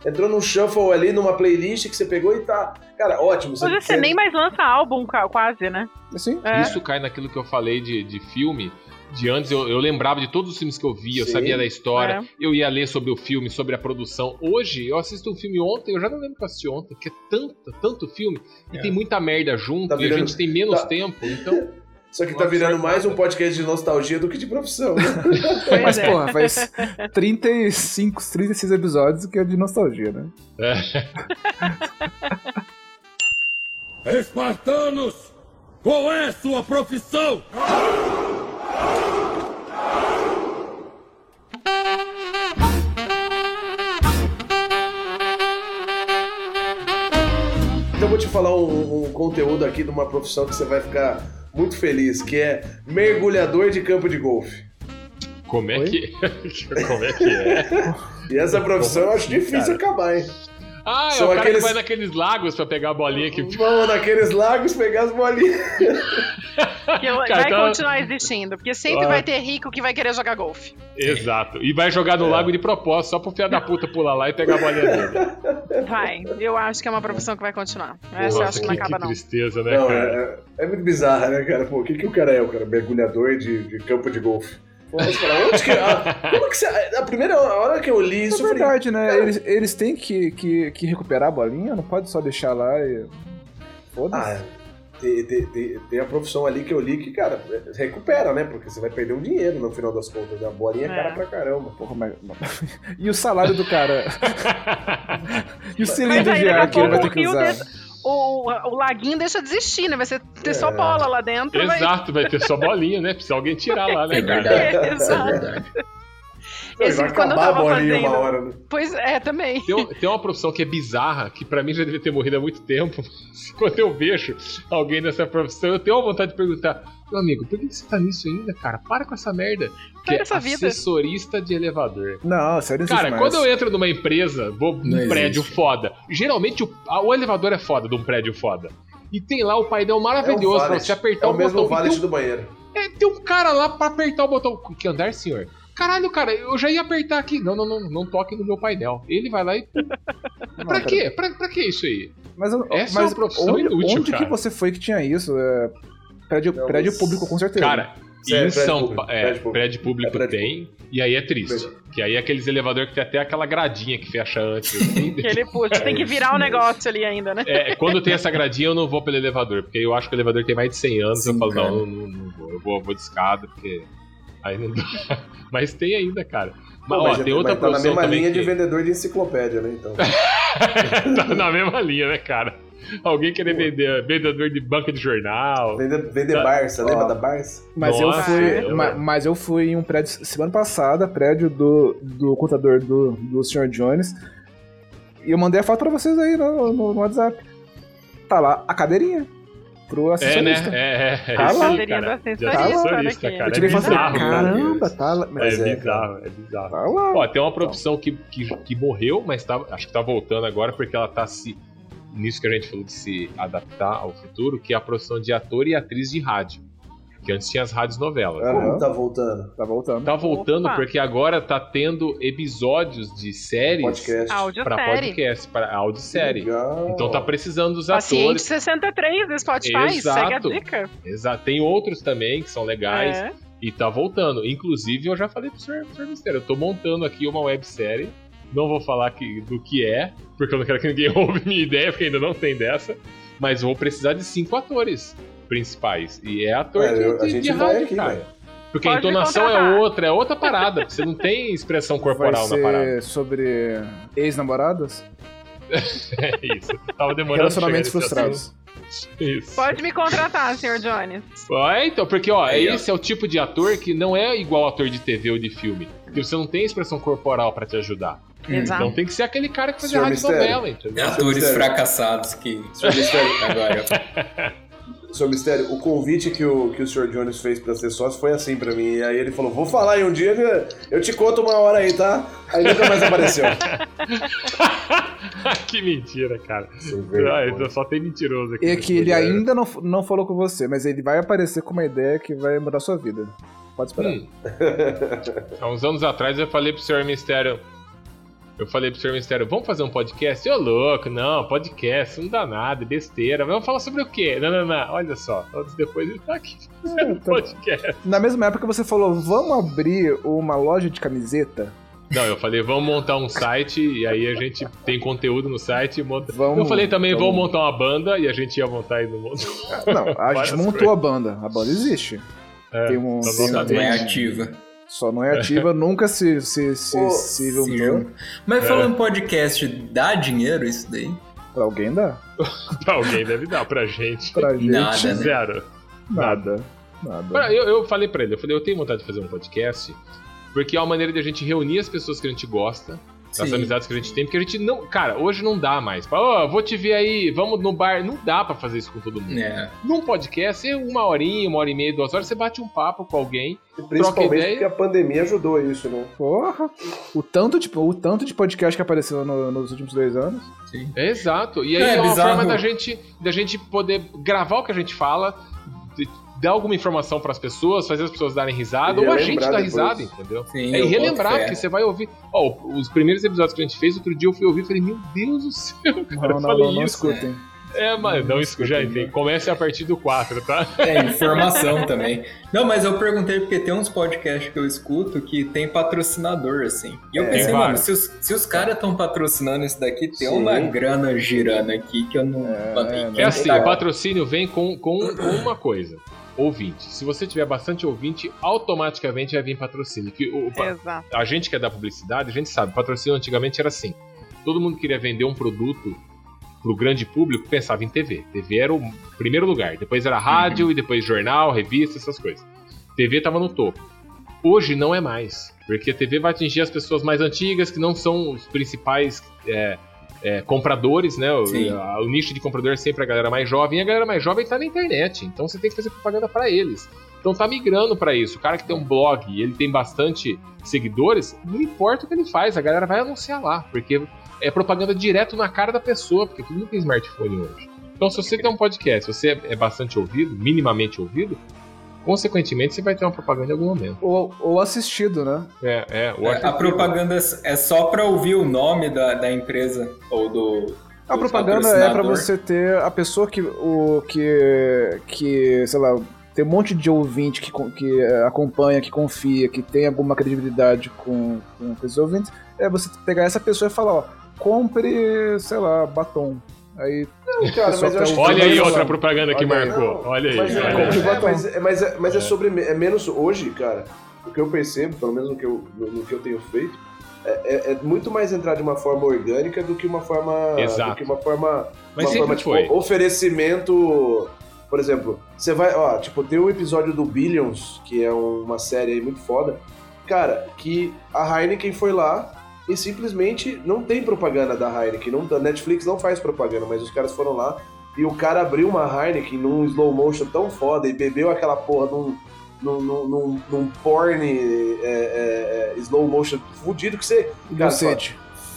Entrou no shuffle ali, numa playlist que você pegou e tá. Cara, ótimo. Hoje você nem mais lança álbum, quase, né? Assim? É. Isso cai naquilo que eu falei de, de filme. De antes eu, eu lembrava de todos os filmes que eu via, eu Sim. sabia da história, É. eu ia ler sobre o filme, sobre a produção. Hoje, eu assisto um filme ontem, eu já não lembro que eu assisti ontem, que é tanto, tanto filme, e É. tem muita merda junto, Tá e a virando- gente tem menos tá- tempo, então. Só que tá virando mais um nada. podcast de nostalgia do que de profissão. né? Mas, é. porra, faz 35, 36 episódios que é de nostalgia, né? Espartanos, qual é sua profissão? então eu vou te falar um, um conteúdo aqui de uma profissão que você vai ficar muito feliz, que é mergulhador de campo de golfe. Como é Oi? que. Como é que é? E essa profissão eu acho difícil acabar, hein? Ah, é São o cara aqueles- que vai naqueles lagos pra pegar a bolinha que. Vamos naqueles lagos pegar as bolinhas. Que vai Cara, então- continuar existindo, porque sempre Ah. vai ter rico que vai querer jogar golfe. Exato. E vai jogar É. no lago de propósito, só pro filho da puta pular lá e pegar a bolinha dele. Vai. Eu acho que é uma profissão que vai continuar. Essa eu acho que não que, acaba, que não. tristeza, né, Não, cara? é, é muito bizarra, né, cara? Pô, o que, que o cara é, o cara? Mergulhador de, de campo de golfe. Mas, cara, onde que. A, como que você. A primeira hora que eu li É isso, falei. verdade, né? Eles, eles têm que, que, que recuperar a bolinha, não pode só deixar lá e. Foda-se. Ah, tem, tem, tem, a profissão ali que eu li que, cara, recupera, né? Porque você vai perder um dinheiro no final das contas. né? A bolinha é cara É. pra caramba. Porra, mas... e o salário do cara? e o cilindro de ar que ele vai ter que usar? desse- O, o laguinho deixa de existir, né? Vai ser, ter só É. bola lá dentro. vai- Exato, vai ter só bolinha, né? Precisa alguém tirar lá, né, É verdade. Isso é Exato. verdade. Esse, vai quando eu tava bolinha fazendo- uma hora, né? Pois é, também. Tem, tem uma profissão que é bizarra, que pra mim já devia ter morrido há muito tempo. Quando eu vejo alguém nessa profissão, eu tenho a vontade de perguntar: Meu amigo, por que que você tá nisso ainda, cara? Para com essa merda. Que é essa vida. assessorista de elevador. Não, sério, Cara, mais. quando eu entro numa empresa, vou num Não prédio existe. foda. Geralmente o, a- o elevador é foda de um prédio foda. E tem lá o painel maravilhoso pra valet. você apertar é o o mesmo botão. valet Tem um- do banheiro. é, tem um cara lá pra apertar o botão. Que andar, senhor? Caralho, cara, eu já ia apertar aqui. Não, não, não, não toque no meu painel. Ele vai lá e. Não, pra cara, quê? Pra, pra que isso aí? Mas, Essa é mas uma profissão onde, inútil, onde que cara. você foi que tinha isso? É, prédio, Não, prédio mas- público, com certeza. Cara, Sério, em prédio São público, Paulo. É, prédio público. prédio público É prédio tem. E aí é triste. Prédio. Que aí é aqueles elevador que tem até aquela gradinha que fecha antes. Que ele, puxa, tem que virar o negócio ali ainda, né? É, quando tem essa gradinha, eu não vou pelo elevador, porque eu acho que o elevador tem mais de 100 anos. eu Sim, falo, cara. não, não, não vou, eu vou, vou de escada, porque aí não dá. Mas tem ainda, cara. Mas, Pô, ó, mas, tem outra mas tá na mesma linha que... de vendedor de enciclopédia, né? Então. tá na mesma linha, né, cara? Alguém querer vender vendedor de banca de jornal. Vender, vender Tá. Barça, lembra da Barça? Mas eu Nossa, fui. eu- ma- mas eu fui em um prédio semana passada, prédio do, do contador do, do Sr. Jones. E eu mandei a foto pra vocês aí no, no- no WhatsApp. Tá lá a cadeirinha. Pro É, né? assessorista. É, é. é Tá isso lá. Cadeirinha cara. do assessorista, cara. Eu tirei é e falei, bizarro, cara. caramba, tá lá. É Mas é, bizarro, é bizarro. Tá lá. Ó, tem uma profissão que, que, que morreu, mas tá, acho que tá voltando agora porque ela tá se. Nisso que a gente falou de se adaptar ao futuro, que é a profissão de ator e atriz de rádio. Que antes tinha as rádios novelas. Como tá voltando? Tá voltando. Tá voltando Opa. porque agora tá tendo episódios de séries Podcast. Série. podcast, pra audiosérie. Legal. Então tá precisando dos Paciente atores. 63 do Spotify, Exato. segue a dica. Exato. Tem outros também que são legais. É. E tá voltando. Inclusive, eu já falei pro senhor, pro senhor Mistério, eu tô montando aqui uma websérie. Não vou falar que, do que é, porque eu não quero que ninguém roube minha ideia, porque ainda não tem dessa. Mas vou precisar de cinco atores principais. E é ator É, de, eu- a de- gente de vai rádio, aqui, cara. Porque a Pode me entonação é outra, é outra parada. Você não tem expressão Vai corporal na parada. ser sobre ex-namoradas? É isso. Tava demorando. Relacionamentos frustrados. Isso. Pode me contratar, Sr. Jones. É, então, porque, ó, Aí, ó. esse é o tipo de ator que não é igual ator de TV ou de filme. Porque você não tem expressão corporal pra te ajudar. Exato. Então tem que ser aquele cara que fazia rádio Mistério. novela, entendeu? Atores Mistério. fracassados que. Senhor Mistério, Agora. Senhor Mistério, o convite que o, que o Sr. Jones fez pra ser sócio foi assim pra mim. E aí ele falou: Vou falar aí um dia, eu te conto uma hora aí, tá? Aí nunca mais apareceu. que mentira, cara. Ah, então só tem mentiroso aqui. E nesse que ele lugar. ainda não, não falou com você, mas ele vai aparecer com uma ideia que vai mudar sua vida. Pode esperar. Hum. Há uns anos atrás eu falei pro Senhor Mistério. Eu falei pro Senhor Mistério, vamos fazer um podcast? Ô louco, não, podcast, não dá nada, é besteira. Vamos falar sobre o quê? Não, não, não, olha só. Anos depois ele tá aqui fazendo tá- podcast. Na mesma época você falou, vamos abrir uma loja de camiseta? Não, eu falei, vamos montar um site e aí a gente tem conteúdo no site e monta. Vamos, eu falei também, então- vamos montar uma banda e a gente ia montar e não montou. Não, a gente montou a banda. A banda existe. É, Tem um- tem- é tem- ativa. Só não é ativa, nunca se, se, se, Ô, se Se. Mas falando podcast, dá dinheiro isso daí? Pra alguém dá. Pra alguém deve dar, pra gente. Pra gente, Nada, né? Zero. nada. Nada. Pra- Eu, eu falei pra ele, eu falei, eu tenho vontade de fazer um podcast, porque é uma maneira de a gente reunir as pessoas que a gente gosta, as Sim. amizades que a gente tem, porque a gente não. Cara, hoje não dá mais. Fala, ó, vou te ver aí, vamos no bar. Não dá pra fazer isso com todo mundo. É. Num podcast, é uma horinha, uma hora e meia, duas horas, você bate um papo com alguém. Principalmente ideia. porque a pandemia ajudou isso, né? Porra. O tanto de, o tanto de podcast que apareceu no- nos últimos dois anos. É, exato. E aí É, é, uma bizarro. forma da gente, da gente poder gravar o que a gente fala, dar alguma informação pras pessoas, fazer as pessoas darem risada, ou a gente dar depois. risada, entendeu? Sim, É, e relembrar, porque você vai ouvir. Ó, os primeiros episódios que a gente fez, outro dia eu fui ouvir e falei, meu Deus do céu, cara, Não, eu não, falei não, não isso. escutem. É, mas não escuta, já entendi. Comece a partir do 4, tá? É, informação também. Não, mas eu perguntei porque tem uns podcasts que eu escuto que tem patrocinador, assim. E eu É, pensei, mano, se os, se os caras estão patrocinando isso daqui, tem Sim. uma grana girando aqui que eu não. mano, é, É assim, tá- o patrocínio vem com, com uma coisa. Ouvinte. Se você tiver bastante ouvinte, automaticamente vai vir patrocínio. Que o, o- Exato. a gente que é da publicidade, a gente sabe, patrocínio antigamente era assim. Todo mundo queria vender um produto pro grande público, pensava em TV. TV era o primeiro lugar. Depois era rádio e depois jornal, revista, essas coisas. TV tava no topo. Hoje não é mais. Porque a TV vai atingir as pessoas mais antigas, que não são os principais é, é, compradores, né? O, a- o nicho de comprador é sempre a galera mais jovem. E a galera mais jovem tá na internet. Então você tem que fazer propaganda para eles. Então tá migrando para isso. O cara que tem um blog e ele tem bastante seguidores, não importa o que ele faz, a galera vai anunciar lá, porque é propaganda direto na cara da pessoa, porque todo mundo tem smartphone hoje. Então se você tem um podcast, você é bastante ouvido, minimamente ouvido, consequentemente você vai ter uma propaganda em algum momento. Ou, ou assistido, né? É, é. O É, a propaganda é só pra ouvir o nome da, da empresa ou do, A propaganda é pra patrocinador. você ter a pessoa que, o, que, que sei lá, tem um monte de ouvinte que, que eh, acompanha, que confia, que tem alguma credibilidade com, com esses ouvintes. É você pegar essa pessoa e falar, ó, compre, sei lá, batom. Aí, Cara, mas eu acho Olha aí outra propaganda que marcou. Olha aí. Mas é, mas, mas, sobre. É menos hoje, cara. O que eu percebo, pelo menos no que eu, no, no que eu tenho feito, é, é- é muito mais entrar de uma forma orgânica do que uma forma. Exato. Do que uma forma. Mas uma forma, tipo, foi. oferecimento. Por exemplo, você vai. Ó, tipo, tem um episódio do Billions, que é uma série aí muito foda. Cara, que a Heineken foi lá e simplesmente não tem propaganda da Heineken. Não, a Netflix não faz propaganda, mas os caras foram lá e o cara abriu uma Heineken num slow motion tão foda e bebeu aquela porra num, num, num, num, porn é, é, é, slow motion fudido que você. Cara, fala,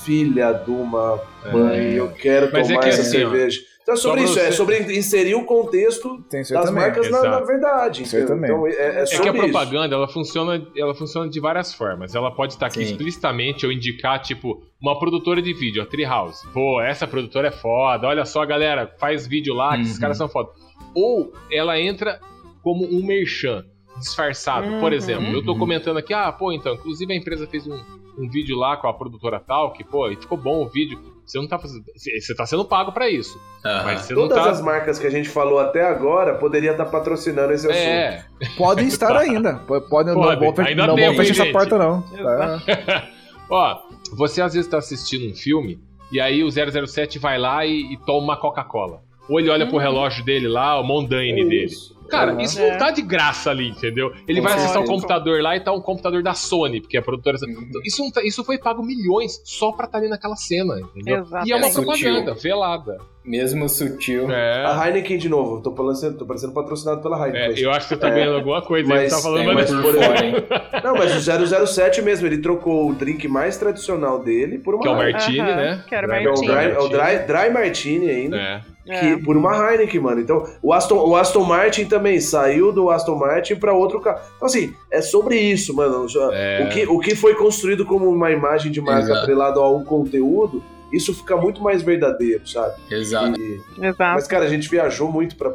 filha de uma mãe, eu quero Mas é tomar que essa assim, ó, cerveja. Então é sobre isso, é você- sobre inserir o contexto das também. marcas na, na verdade. Também. Então é, é É que a isso. propaganda, ela funciona, ela funciona de várias formas. Ela pode estar aqui Sim. explicitamente ou indicar, tipo, uma produtora de vídeo, a Treehouse. Pô, essa produtora é foda. Olha só, galera, faz vídeo lá, que esses Uhum. caras são foda. Ou ela entra como um merchan disfarçado. Por Uhum. exemplo, eu tô Uhum. comentando aqui, ah, pô, então, inclusive a empresa fez um, um vídeo lá com a produtora tal, que, pô, e ficou bom o vídeo. Você não tá fazendo. Você tá sendo pago pra isso. Aham. Mas você não Todas tá. as marcas que a gente falou até agora poderia estar patrocinando esse assunto. É, Podem estar ainda. Podem, Podem, não vou, ainda não tem, vou fechar essa gente. porta, não. Tá? Ó, você às vezes tá assistindo um filme e aí o 007 vai lá e, e toma uma Coca-Cola. Ou ele olha pro relógio dele lá, o Mondaine É dele. Cara, Uhum. isso É. não tá de graça ali, entendeu? Ele vai acessar o computador lá e tá um computador da Sony, porque a produtora. Uhum. Isso, não tá- isso foi pago milhões só pra estar ali naquela cena, entendeu? Exatamente. E é uma É sutil. propaganda, velada. Mesmo sutil. É. A Heineken de novo, tô parecendo, tô parecendo patrocinado pela Heineken. É, eu acho que você tá É. ganhando alguma coisa Mas- tá falando É, mas por fora, hein? Não, mas o 007 mesmo, ele trocou o drink mais tradicional dele por uma Que é o. Martini, né? que era Que é o Martini. dry, é o dry, dry Martini ainda. É. Que, por uma Heineken, mano. Então, o Aston, o Aston Martin também saiu do Aston Martin pra outro carro. Então, assim, é sobre isso, mano. É. O, que, o que foi construído como uma imagem de marca Exato. atrelado a um conteúdo, isso fica muito mais verdadeiro, sabe? Exato. E- Exato. mas, cara, a gente viajou muito pra.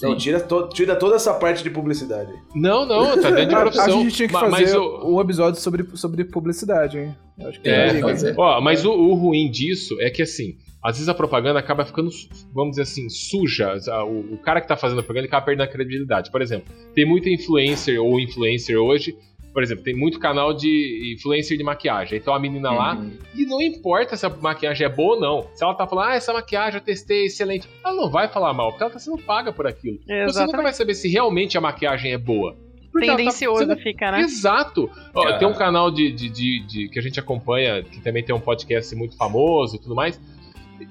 Pra- Não, Sim. tira, to- tira toda essa parte de publicidade. Não, não, tá dentro de A, a profissão. gente tinha que fazer mas o- um episódio sobre, sobre publicidade, hein? Eu Acho que É, aí, fazer. Ó, mas o, o ruim disso é que assim, às vezes a propaganda acaba ficando, vamos dizer assim, suja. O, o cara que tá fazendo a propaganda acaba perdendo a credibilidade. Por exemplo, tem muito influencer ou influencer hoje. Por exemplo, tem muito canal de influencer de maquiagem. Então a menina lá, Uhum. e não importa se a maquiagem é boa ou não. Se ela tá falando, ah, essa maquiagem eu testei, excelente. Ela não vai falar mal, porque ela tá sendo paga por aquilo. Então você nunca Exatamente. vai saber se realmente a maquiagem é boa. Tá Tendencioso sendo fica, né? Exato. Ó, É. Tem um canal de, de, de- de- que a gente acompanha, que também tem um podcast muito famoso e tudo mais.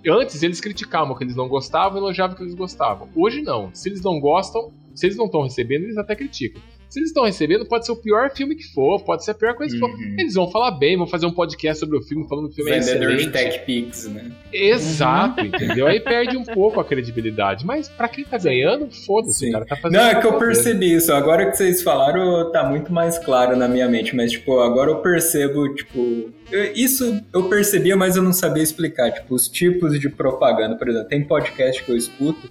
Antes eles criticavam o que eles não gostavam e elogiavam o que eles gostavam. Hoje não. Se eles não gostam, se eles não estão recebendo, eles até criticam. Se eles estão recebendo, pode ser o pior filme que for, pode ser a pior coisa que for. Uhum. Eles vão falar bem, vão fazer um podcast sobre o filme, falando que o filme é Vendedor de excelente. Tech Pix, né? Exato, entendeu? Aí perde um pouco a credibilidade. Mas pra quem tá ganhando, foda-se, o cara tá fazendo. Não, é que eu percebi isso. Agora que vocês falaram, tá muito mais claro na minha mente. Mas, tipo, agora eu percebo, tipo. eu- Isso eu percebia, mas eu não sabia explicar. Tipo, os tipos de propaganda. Por exemplo, tem podcast que eu escuto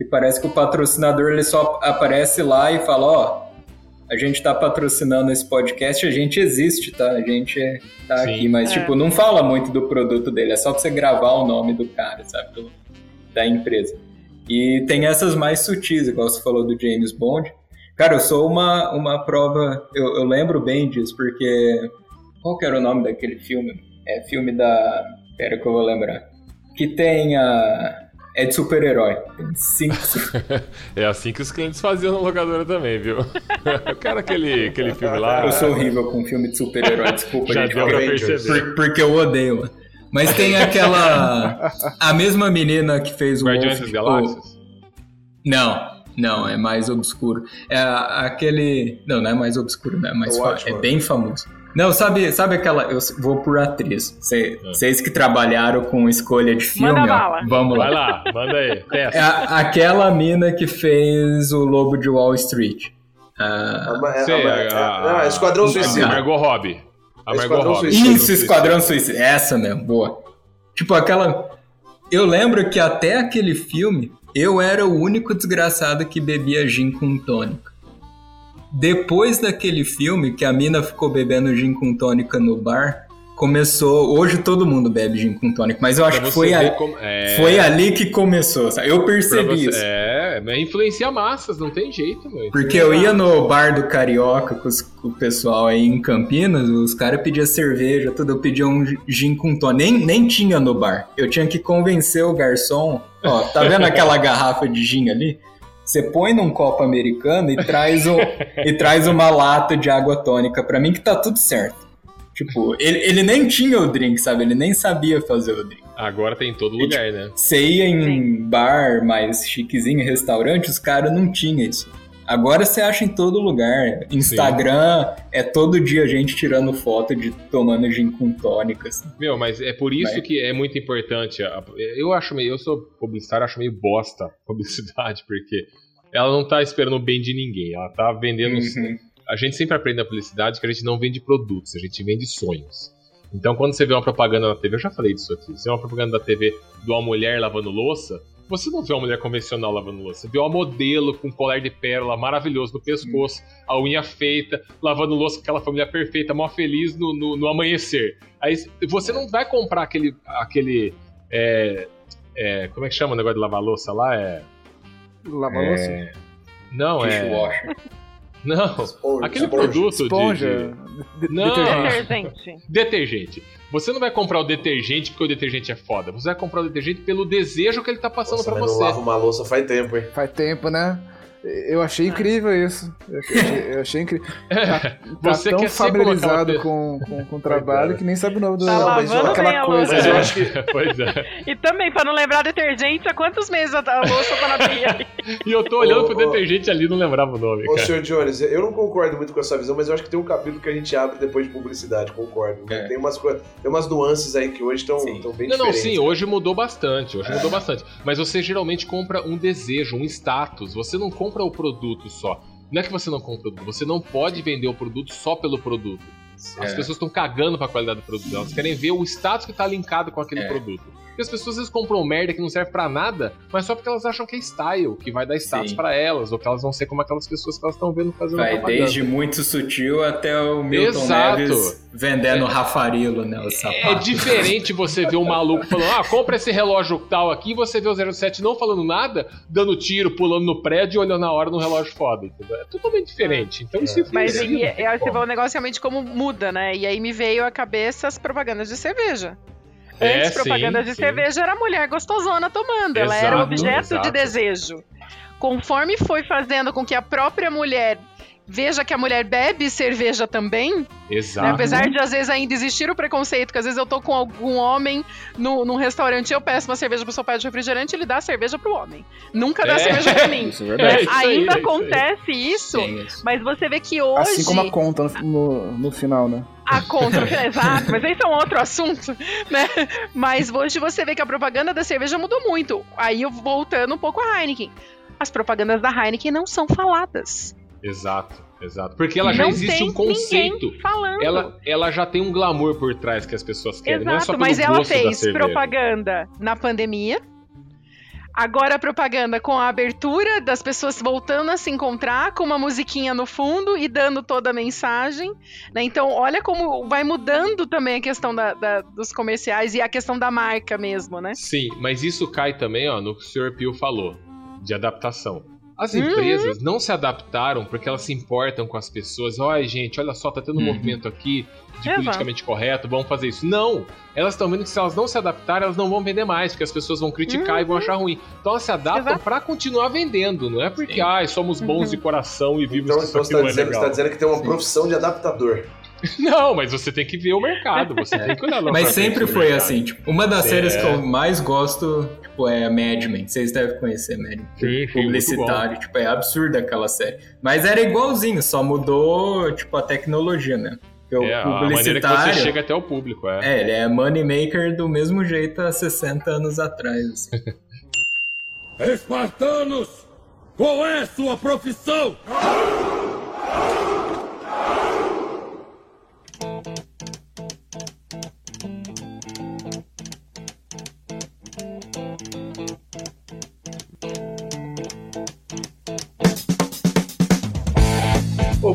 e parece que o patrocinador ele só aparece lá e fala: Ó, a gente tá patrocinando esse podcast, a gente existe, tá? A gente tá Sim. aqui. Mas, É. tipo, não fala muito do produto dele. É só pra você gravar o nome do cara, sabe? Do- da empresa. E tem essas mais sutis, igual você falou do James Bond. Cara, eu sou uma, uma prova. Eu, eu lembro bem disso, porque. Qual que era o nome daquele filme? É filme da. Pera que eu vou lembrar. Que tem a. É de super-herói. Cinco. É assim que os clientes faziam na locadora também, viu? o cara, aquele, aquele filme lá. Eu sou horrível com filme de super-herói, desculpa, Já gente. deu pra perceber. Por- porque eu odeio. Mas tem aquela. A mesma menina que fez o. Guardiões das Galáxias? Não, não, é mais obscuro. É aquele. Não, não é mais obscuro, não é mais fa-. É bem famoso. Não, sabe, sabe aquela. Eu vou por atriz. Cê- Vocês que trabalharam com escolha de filme, Manda ó, bala. vamos Vai lá. lá, manda aí. É Testa. a- aquela mina que fez o Lobo de Wall Street. Ah, A ma- é- Sei, a- a- é- é Esquadrão A Suicida. Margot Robbie. A É Margot Esquadrão Robbie. Suicida. Isso, Esquadrão Suicida. Essa mesmo, boa. Tipo, aquela. Eu lembro que até aquele filme, eu era o único desgraçado que bebia gin com tônica. Depois daquele filme, que a mina ficou bebendo gin com tônica no bar, começou. Hoje todo mundo bebe gin com tônica, mas eu acho que foi, ali, é, foi ali que começou. sabe? Eu percebi você- isso. É, mas influencia massas, não tem jeito. Porque eu ia no bar do Carioca com, os- com o pessoal aí em Campinas, os caras pediam cerveja, tudo, eu pedia um gin com tônica. Nem, nem tinha no bar. Eu tinha que convencer o garçom. Ó, tá vendo aquela garrafa de gin ali? Você põe num copo americano e traz, um, e traz uma lata de água tônica pra mim que tá tudo certo. Tipo, ele, ele nem tinha o drink, sabe? Ele nem sabia fazer o drink. Agora tem em todo lugar, né? Você ia em bar mais chiquezinho, restaurante, os caras não tinham isso. Agora você acha em todo lugar. Instagram é todo dia a gente tirando foto de tomando gin com tônica. assim. Meu, mas é por isso Vai. que é muito importante. Eu acho meio. Eu sou publicitário, acho meio bosta a publicidade, porque ela não tá esperando o bem de ninguém. Ela tá vendendo. Uhum. A gente sempre aprende na publicidade que a gente não vende produtos, a gente vende sonhos. Então, quando você vê uma propaganda na TV, eu já falei disso aqui. Você vê uma propaganda da TV de uma mulher lavando louça, você não vê uma mulher convencional lavando louça. Você vê uma modelo com um colar de pérola maravilhoso no pescoço, a unha feita, lavando louça com aquela família perfeita, mó feliz no, no, no amanhecer. Aí você não vai comprar aquele. aquele é, é, como é que chama o negócio de lavar louça lá? É. Lavar louça. Não, é. Não. Esponja, Aquele esponja. produto de- Esponja. de. de- Não. detergente. Detergente. Você não vai comprar o detergente porque o detergente é foda. Você vai comprar o detergente pelo desejo que ele tá passando Nossa, pra mas não você. lava uma louça faz tempo, hein? Faz tempo, né? Eu achei incrível isso. Eu achei, eu achei incrível. Tá, Você tá tão familiarizado com, com, com o trabalho que nem sabe o nome do, Tá Não, mas lavando eu- bem a aquela coisa. Mas eu acho que. Pois é. E também, pra não lembrar detergente, há quantos meses a louça tá na pia? E eu tô olhando Ô, pro ô. detergente ali e não lembrava o nome, Ô, cara. senhor Jones, eu não concordo muito com essa visão, mas eu acho que tem um capítulo que a gente abre depois de publicidade, concordo. né? É. Tem, umas coisas, tem umas nuances aí que hoje estão bem Não, não, diferentes. sim, hoje mudou bastante. Hoje mudou bastante. Mas você geralmente compra um desejo, um status. Você não compra o produto só. Não é que você não compra o produto, você não pode vender o produto só pelo produto. As É. pessoas estão cagando pra qualidade do produto. Elas querem ver o status que tá linkado com aquele É. produto. Porque as pessoas às vezes compram merda que não serve pra nada, mas só porque elas acham que é style, que vai dar status pra elas, ou que elas vão ser como aquelas pessoas que elas estão vendo fazendo Vai propaganda. desde muito sutil até o Milton Exato. Neves vendendo Rafarilo, né? O sapato. É diferente você ver um maluco falando, ah, compra esse relógio tal aqui, e você vê o 07 não falando nada, dando tiro, pulando no prédio e olhando a hora no relógio foda, entendeu? É totalmente diferente. Então isso Mas tem e aí você como. vê o negócio realmente como muda, né? E aí me veio à cabeça as propagandas de cerveja. É, Antes, propaganda sim, de sim. cerveja era a mulher gostosona tomando. ela era Exato, objeto exato. de desejo. Conforme foi fazendo com que a própria mulher veja que a mulher bebe cerveja também, né? Exato. apesar de às vezes ainda existir o preconceito, que às vezes eu tô com algum homem no, num restaurante, eu peço uma cerveja pro seu pai de refrigerante, ele dá a cerveja pro homem. Nunca dá É. cerveja pra mim. Isso é É verdade. isso ainda é isso aí. acontece isso, isso. mas você vê que hoje. Assim como a conta no, no, no final, né? A contra, exato, mas esse é um outro assunto, né? Mas hoje você vê que a propaganda da cerveja mudou muito. Aí eu voltando um pouco a Heineken. As propagandas da Heineken não são faladas. Exato, exato. Porque ela já não existe um conceito. falando. Ela, ela já tem um glamour por trás que as pessoas querem, não é só Exato, mas ela fez propaganda na pandemia. Agora a propaganda com a abertura das pessoas voltando a se encontrar com uma musiquinha no fundo e dando toda a mensagem. né? Então, olha como vai mudando também a questão da- da- dos comerciais e a questão da marca mesmo, né? Sim, mas isso cai também ó, no que o Sr. Pio falou, de adaptação. As Uhum. empresas não se adaptaram porque elas se importam com as pessoas. Olha, gente, olha só, tá tendo um Uhum. movimento aqui de Exato. politicamente correto, vamos fazer isso. Não! Elas estão vendo que se elas não se adaptarem, elas não vão vender mais, porque as pessoas vão criticar e vão achar ruim. Então elas se adaptam Uhum. Pra continuar vendendo, não é porque, Sim. ai, somos bons Uhum. de coração e vimos Então, que isso então aqui você tá não é dizendo, você legal. tá dizendo que tem uma Sim. profissão de adaptador. Não, mas você tem que ver o mercado, você tem que olhar lá Mas sempre do foi mercado. assim, tipo, uma das É. séries que eu mais gosto, tipo, é Mad Men. Vocês devem conhecer Mad Men. Sim, sim, Publicitário, tipo, é absurda aquela série. Mas era igualzinho, só mudou, tipo, a tecnologia, né? Porque o É, a maneira que publicitário... você chega até o público, é. É, ele é money maker do mesmo jeito há 60 anos atrás. assim. Espartanos, qual é sua profissão?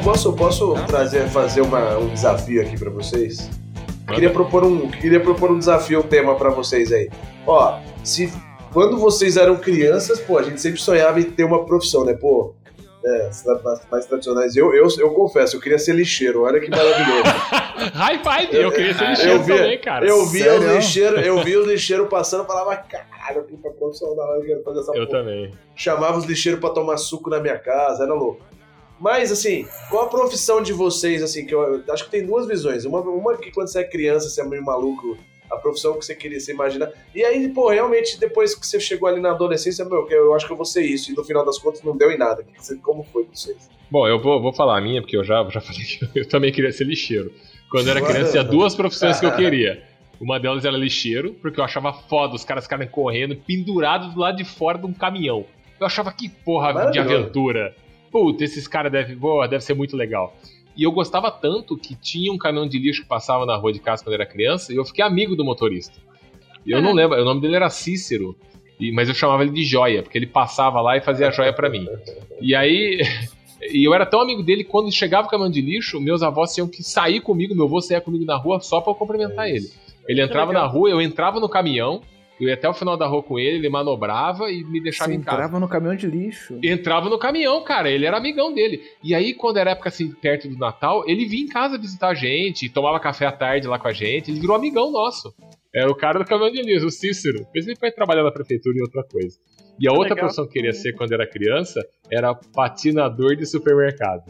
Posso, posso trazer, fazer uma, um desafio aqui pra vocês? Queria propor um, queria propor um desafio, um tema pra vocês aí. Ó, se quando vocês eram crianças, pô, a gente sempre sonhava em ter uma profissão, né? Pô, é, mais, mais tradicionais. Eu, eu, eu confesso, eu queria ser lixeiro. Olha que maravilhoso. High five! Eu queria ser lixeiro eu via, também, cara. Eu via Sério? os lixeiros, eu via os lixeiros passando e falava, caralho, que profissão da hora, eu quero fazer essa Eu porra. também. Chamava os lixeiros pra tomar suco na minha casa, era louco. Mas, assim, qual a profissão de vocês, assim, que eu, eu acho que tem duas visões. Uma, uma que quando você é criança, você é meio maluco, a profissão que você queria se imaginar. E aí, pô, realmente, depois que você chegou ali na adolescência, meu, eu acho que eu vou ser isso. E no final das contas não deu em nada. Como foi pra vocês? Bom, eu vou, vou falar a minha, porque eu já, já falei que eu também queria ser lixeiro. Quando eu era criança, tinha duas profissões que eu queria. Uma delas era lixeiro, porque eu achava foda os caras ficarem correndo pendurados do lado de fora de um caminhão. Eu achava que porra de aventura. Puta, esses caras devem, deve ser muito legal. E eu gostava tanto que tinha um caminhão de lixo que passava na rua de casa quando eu era criança e eu fiquei amigo do motorista. E eu não lembro, o nome dele era Cícero, e- mas eu chamava ele de joia, porque ele passava lá e fazia a joia pra mim. E aí, e eu era tão amigo dele que quando chegava o caminhão de lixo, meus avós tinham que sair comigo, meu avô saía comigo na rua só pra eu cumprimentar ele. Ele entrava na rua, eu entrava no caminhão, eu ia até o final da rua com ele, ele manobrava e me deixava Você em casa. entrava no caminhão de lixo. Entrava no caminhão, cara, ele era amigão dele. E aí, quando era época assim, perto do Natal, ele vinha em casa visitar a gente, tomava café à tarde lá com a gente, ele virou amigão nosso. Era o cara do caminhão de lixo, o Cícero. Depois ele foi trabalhar na prefeitura e outra coisa. E a outra Legal. profissão que eu queria ser quando era criança era patinador de supermercado.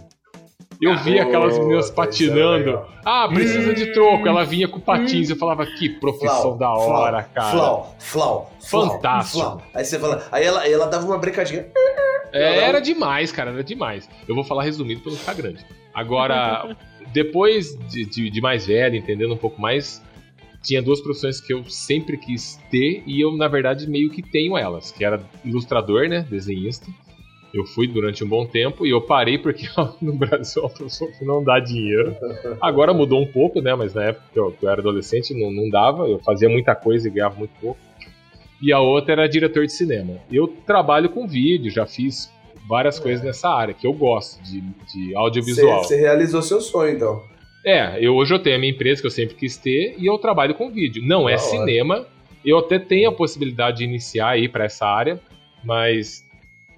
Eu via aquelas meninas é patinando. Ah, precisa de troco. Ela vinha com patins. Eu falava, que profissão da hora, cara. Flau, flau, flau, Fantástico. flau. Aí você fala, aí ela, ela dava uma brincadinha. É, era demais, cara, era demais. Eu vou falar resumido pra não ficar grande. Agora, depois de, de- de mais velho, entendendo um pouco mais, tinha duas profissões que eu sempre quis ter e eu, na verdade, meio que tenho elas, que era ilustrador, né, desenhista. Eu fui durante um bom tempo e eu parei porque no Brasil é uma profissão que não dá dinheiro. Agora mudou um pouco, né, mas na época que eu, que eu era adolescente não, não dava, eu fazia muita coisa e ganhava muito pouco e a outra era diretor de cinema. Eu trabalho com vídeo, já fiz várias coisas nessa área, que eu gosto de, de audiovisual. Você, você realizou seu sonho, então. É, eu, hoje eu tenho a minha empresa que eu sempre quis ter e eu trabalho com vídeo. Não é Da hora. cinema, eu até tenho a possibilidade de iniciar aí pra essa área, mas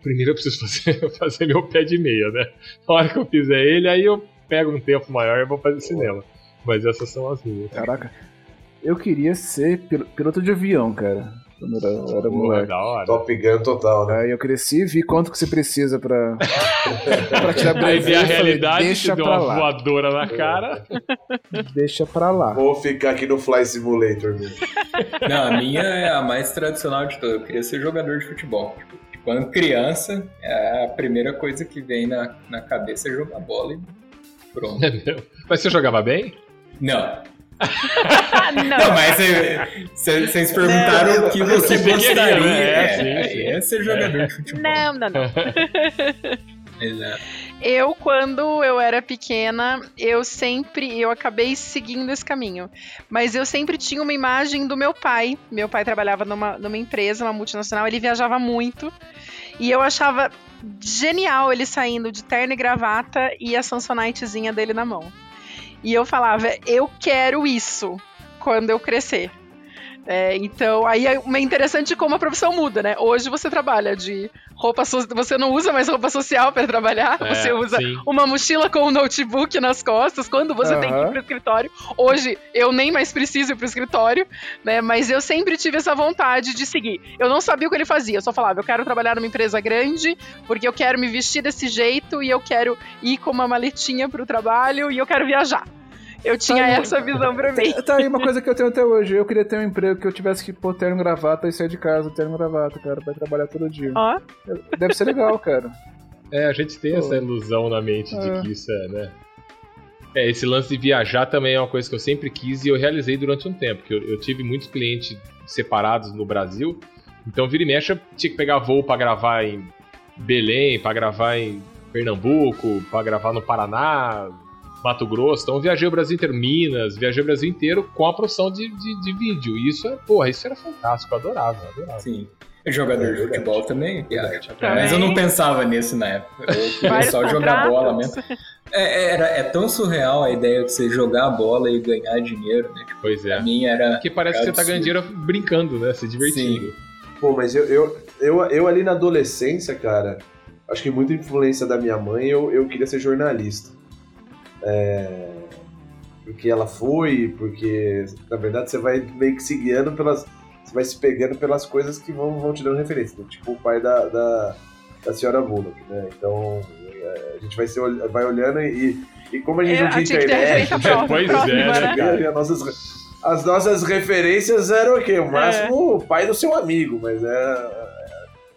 primeiro eu preciso fazer, fazer meu pé de meia, né? Na hora que eu fizer ele, aí eu pego um tempo maior e vou fazer cinema. Mas essas são as minhas. Caraca. Eu queria ser pil- piloto de avião, cara. Quando eu era, era moleque. da hora. Top Gun total, né? Aí eu cresci e vi quanto que você precisa pra, pra tirar Aí brevet. vem a eu falei, realidade, deixa te deu uma lá. voadora na cara. Deixa pra lá. Vou ficar aqui no Fly Simulator mesmo. Não, a minha é a mais tradicional de todas. Eu queria ser jogador de futebol. Tipo, quando criança, é a primeira coisa que vem na, na cabeça é jogar bola e pronto. Mas você jogava bem? Não. Não, não. mas é, cê- vocês perguntaram o que você Você queria, gostaria. né? É, Sim, é, sim. é ser jogador de futebol. Não, não, não. Eu, quando eu era pequena, eu sempre, eu acabei seguindo esse caminho. Mas eu sempre tinha uma imagem do meu pai. Meu pai trabalhava numa, numa empresa, uma multinacional, ele viajava muito. E eu achava genial ele saindo de terno e gravata e a Samsonitezinha dele na mão. E eu falava, eu quero isso quando eu crescer. É, então, aí é interessante como a profissão muda, né? Hoje você trabalha de roupa so você não usa mais roupa social para trabalhar, É, você usa sim. uma mochila com um notebook nas costas quando você tem que ir pro escritório. Hoje eu nem mais preciso ir pro escritório, né? Mas eu sempre tive essa vontade de seguir. Eu não sabia o que ele fazia, eu só falava, eu quero trabalhar numa empresa grande, porque eu quero me vestir desse jeito e eu quero ir com uma maletinha pro trabalho e eu quero viajar. Eu tinha Tá aí. essa visão pra mim. Tá aí uma coisa que eu tenho até hoje. Eu queria ter um emprego que eu tivesse que pôr terno gravata e sair de casa, terno gravata, cara, pra trabalhar todo dia. Ó, Deve ser legal, cara. É, a gente tem Pô. essa ilusão na mente É. de que isso é, né? É, esse lance de viajar também é uma coisa que eu sempre quis e eu realizei durante um tempo. Que eu, eu tive muitos clientes separados no Brasil, então vira e mexe eu tinha que pegar voo pra gravar em Belém, pra gravar em Pernambuco, pra gravar no Paraná, Mato Grosso. Então eu viajei o Brasil inteiro, Minas, viajei o Brasil inteiro com a profissão de, de, de vídeo. E isso é, porra, isso era fantástico, eu adorava, eu adorava. Sim. Jogador de futebol também. Mas eu não pensava nisso na época. Eu queria só jogar bola mesmo. É, era, é tão surreal a ideia de você jogar a bola e ganhar dinheiro, né? Tipo, Pois é. pra mim era. Porque parece que você tá ganhando dinheiro brincando, né? Se divertindo. Pô, mas eu, eu, eu, eu ali na adolescência, cara, acho que muita influência da minha mãe, eu, eu queria ser jornalista. É, Porque ela foi, porque na verdade você vai meio que se guiando pelas. Você vai se pegando pelas coisas que vão, vão te dando referência. né? Tipo o pai da, da, da senhora Bullock, né? Então é, a gente vai, ol- vai olhando e, e como a gente É, não tinha internet. próxima, Pois é, né, né? as nossas, as nossas referências eram o quê? O máximo o pai do seu amigo, mas é. é-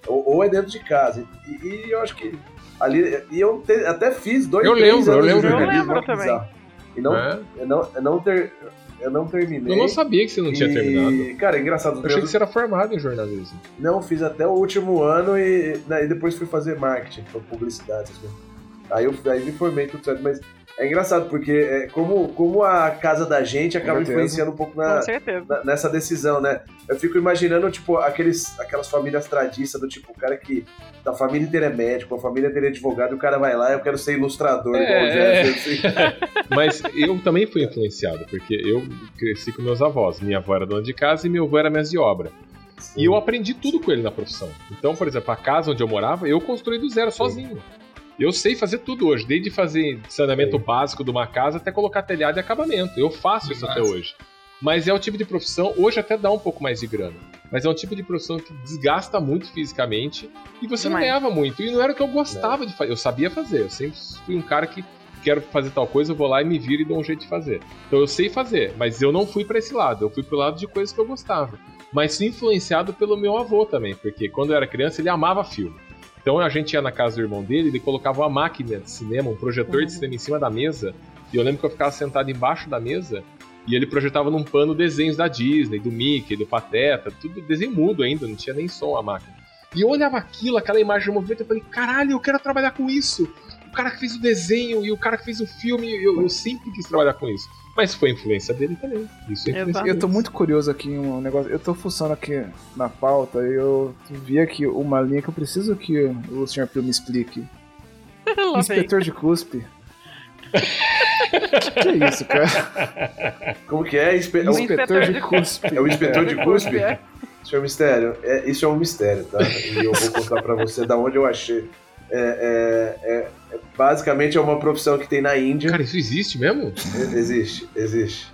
ou, ou é dentro de casa. E, e eu acho que ali. E eu te- até fiz dois Eu três lembro, eu lembro. Eu lembro também. bizarro. E não, É. eu não, eu não, ter, eu não terminei. Eu não sabia que você não tinha e, terminado. Cara, é engraçado. Eu achei que você era formado em jornalismo. Não, fiz até o último ano e, né, e depois fui fazer marketing, pra publicidade. coisas. Aí eu aí me formei tudo certo, mas é engraçado porque é, como, como a casa da gente acaba influenciando um pouco na, na- nessa decisão, né? Eu fico imaginando, tipo, aqueles, aquelas famílias tradiças do tipo, o cara que a família inteira é médico, a família inteira é advogado, e o cara vai lá, eu quero ser ilustrador, É, igual o é. Assim. Mas eu também fui influenciado, porque eu cresci com meus avós. Minha avó era dona de casa e meu avô era mestre de obra. E eu aprendi tudo com ele na profissão. Então, por exemplo, a casa onde eu morava, eu construí do zero sozinho. Eu sei fazer tudo hoje, desde fazer saneamento básico de uma casa até colocar telhado e acabamento. Eu faço isso até hoje. Mas é o tipo de profissão, hoje até dá um pouco mais de grana. Mas é um tipo de profissão que desgasta muito fisicamente e você não Demais. ganhava muito. E não era o que eu gostava de fazer. Eu sabia fazer. Eu sempre fui um cara que quero fazer tal coisa, eu vou lá e me viro e dou um jeito de fazer. Então eu sei fazer, mas eu não fui pra esse lado. Eu fui pro lado de coisas que eu gostava. Mas fui influenciado pelo meu avô também, porque quando eu era criança ele amava filme. Então a gente ia na casa do irmão dele, ele colocava uma máquina de cinema, um projetor de cinema em cima da mesa, e eu lembro que eu ficava sentado embaixo da mesa e ele projetava num pano desenhos da Disney, do Mickey, do Pateta, tudo desenho mudo ainda, não tinha nem som a máquina. E eu olhava aquilo, aquela imagem de movimento, eu falei, caralho, eu quero trabalhar com isso. O cara que fez o desenho e o cara que fez o filme, eu, eu sempre quis trabalhar com isso. Mas foi influência dele também. Isso é influência. Eu tô muito curioso aqui em um negócio. Eu tô fuçando aqui na pauta e eu vi aqui uma linha que eu preciso que o Sr. Pio me explique. Inspetor de cuspe. que, que é isso, cara? Como que é? Inspe- é, o, Inspetor de cuspe. é o inspetor de cuspe? É. Senhor Mistério, é, isso é um mistério, tá? E eu vou contar pra você da onde eu achei. É, é- é- é- basicamente é uma profissão que tem na Índia. Cara, isso existe mesmo? Existe, existe.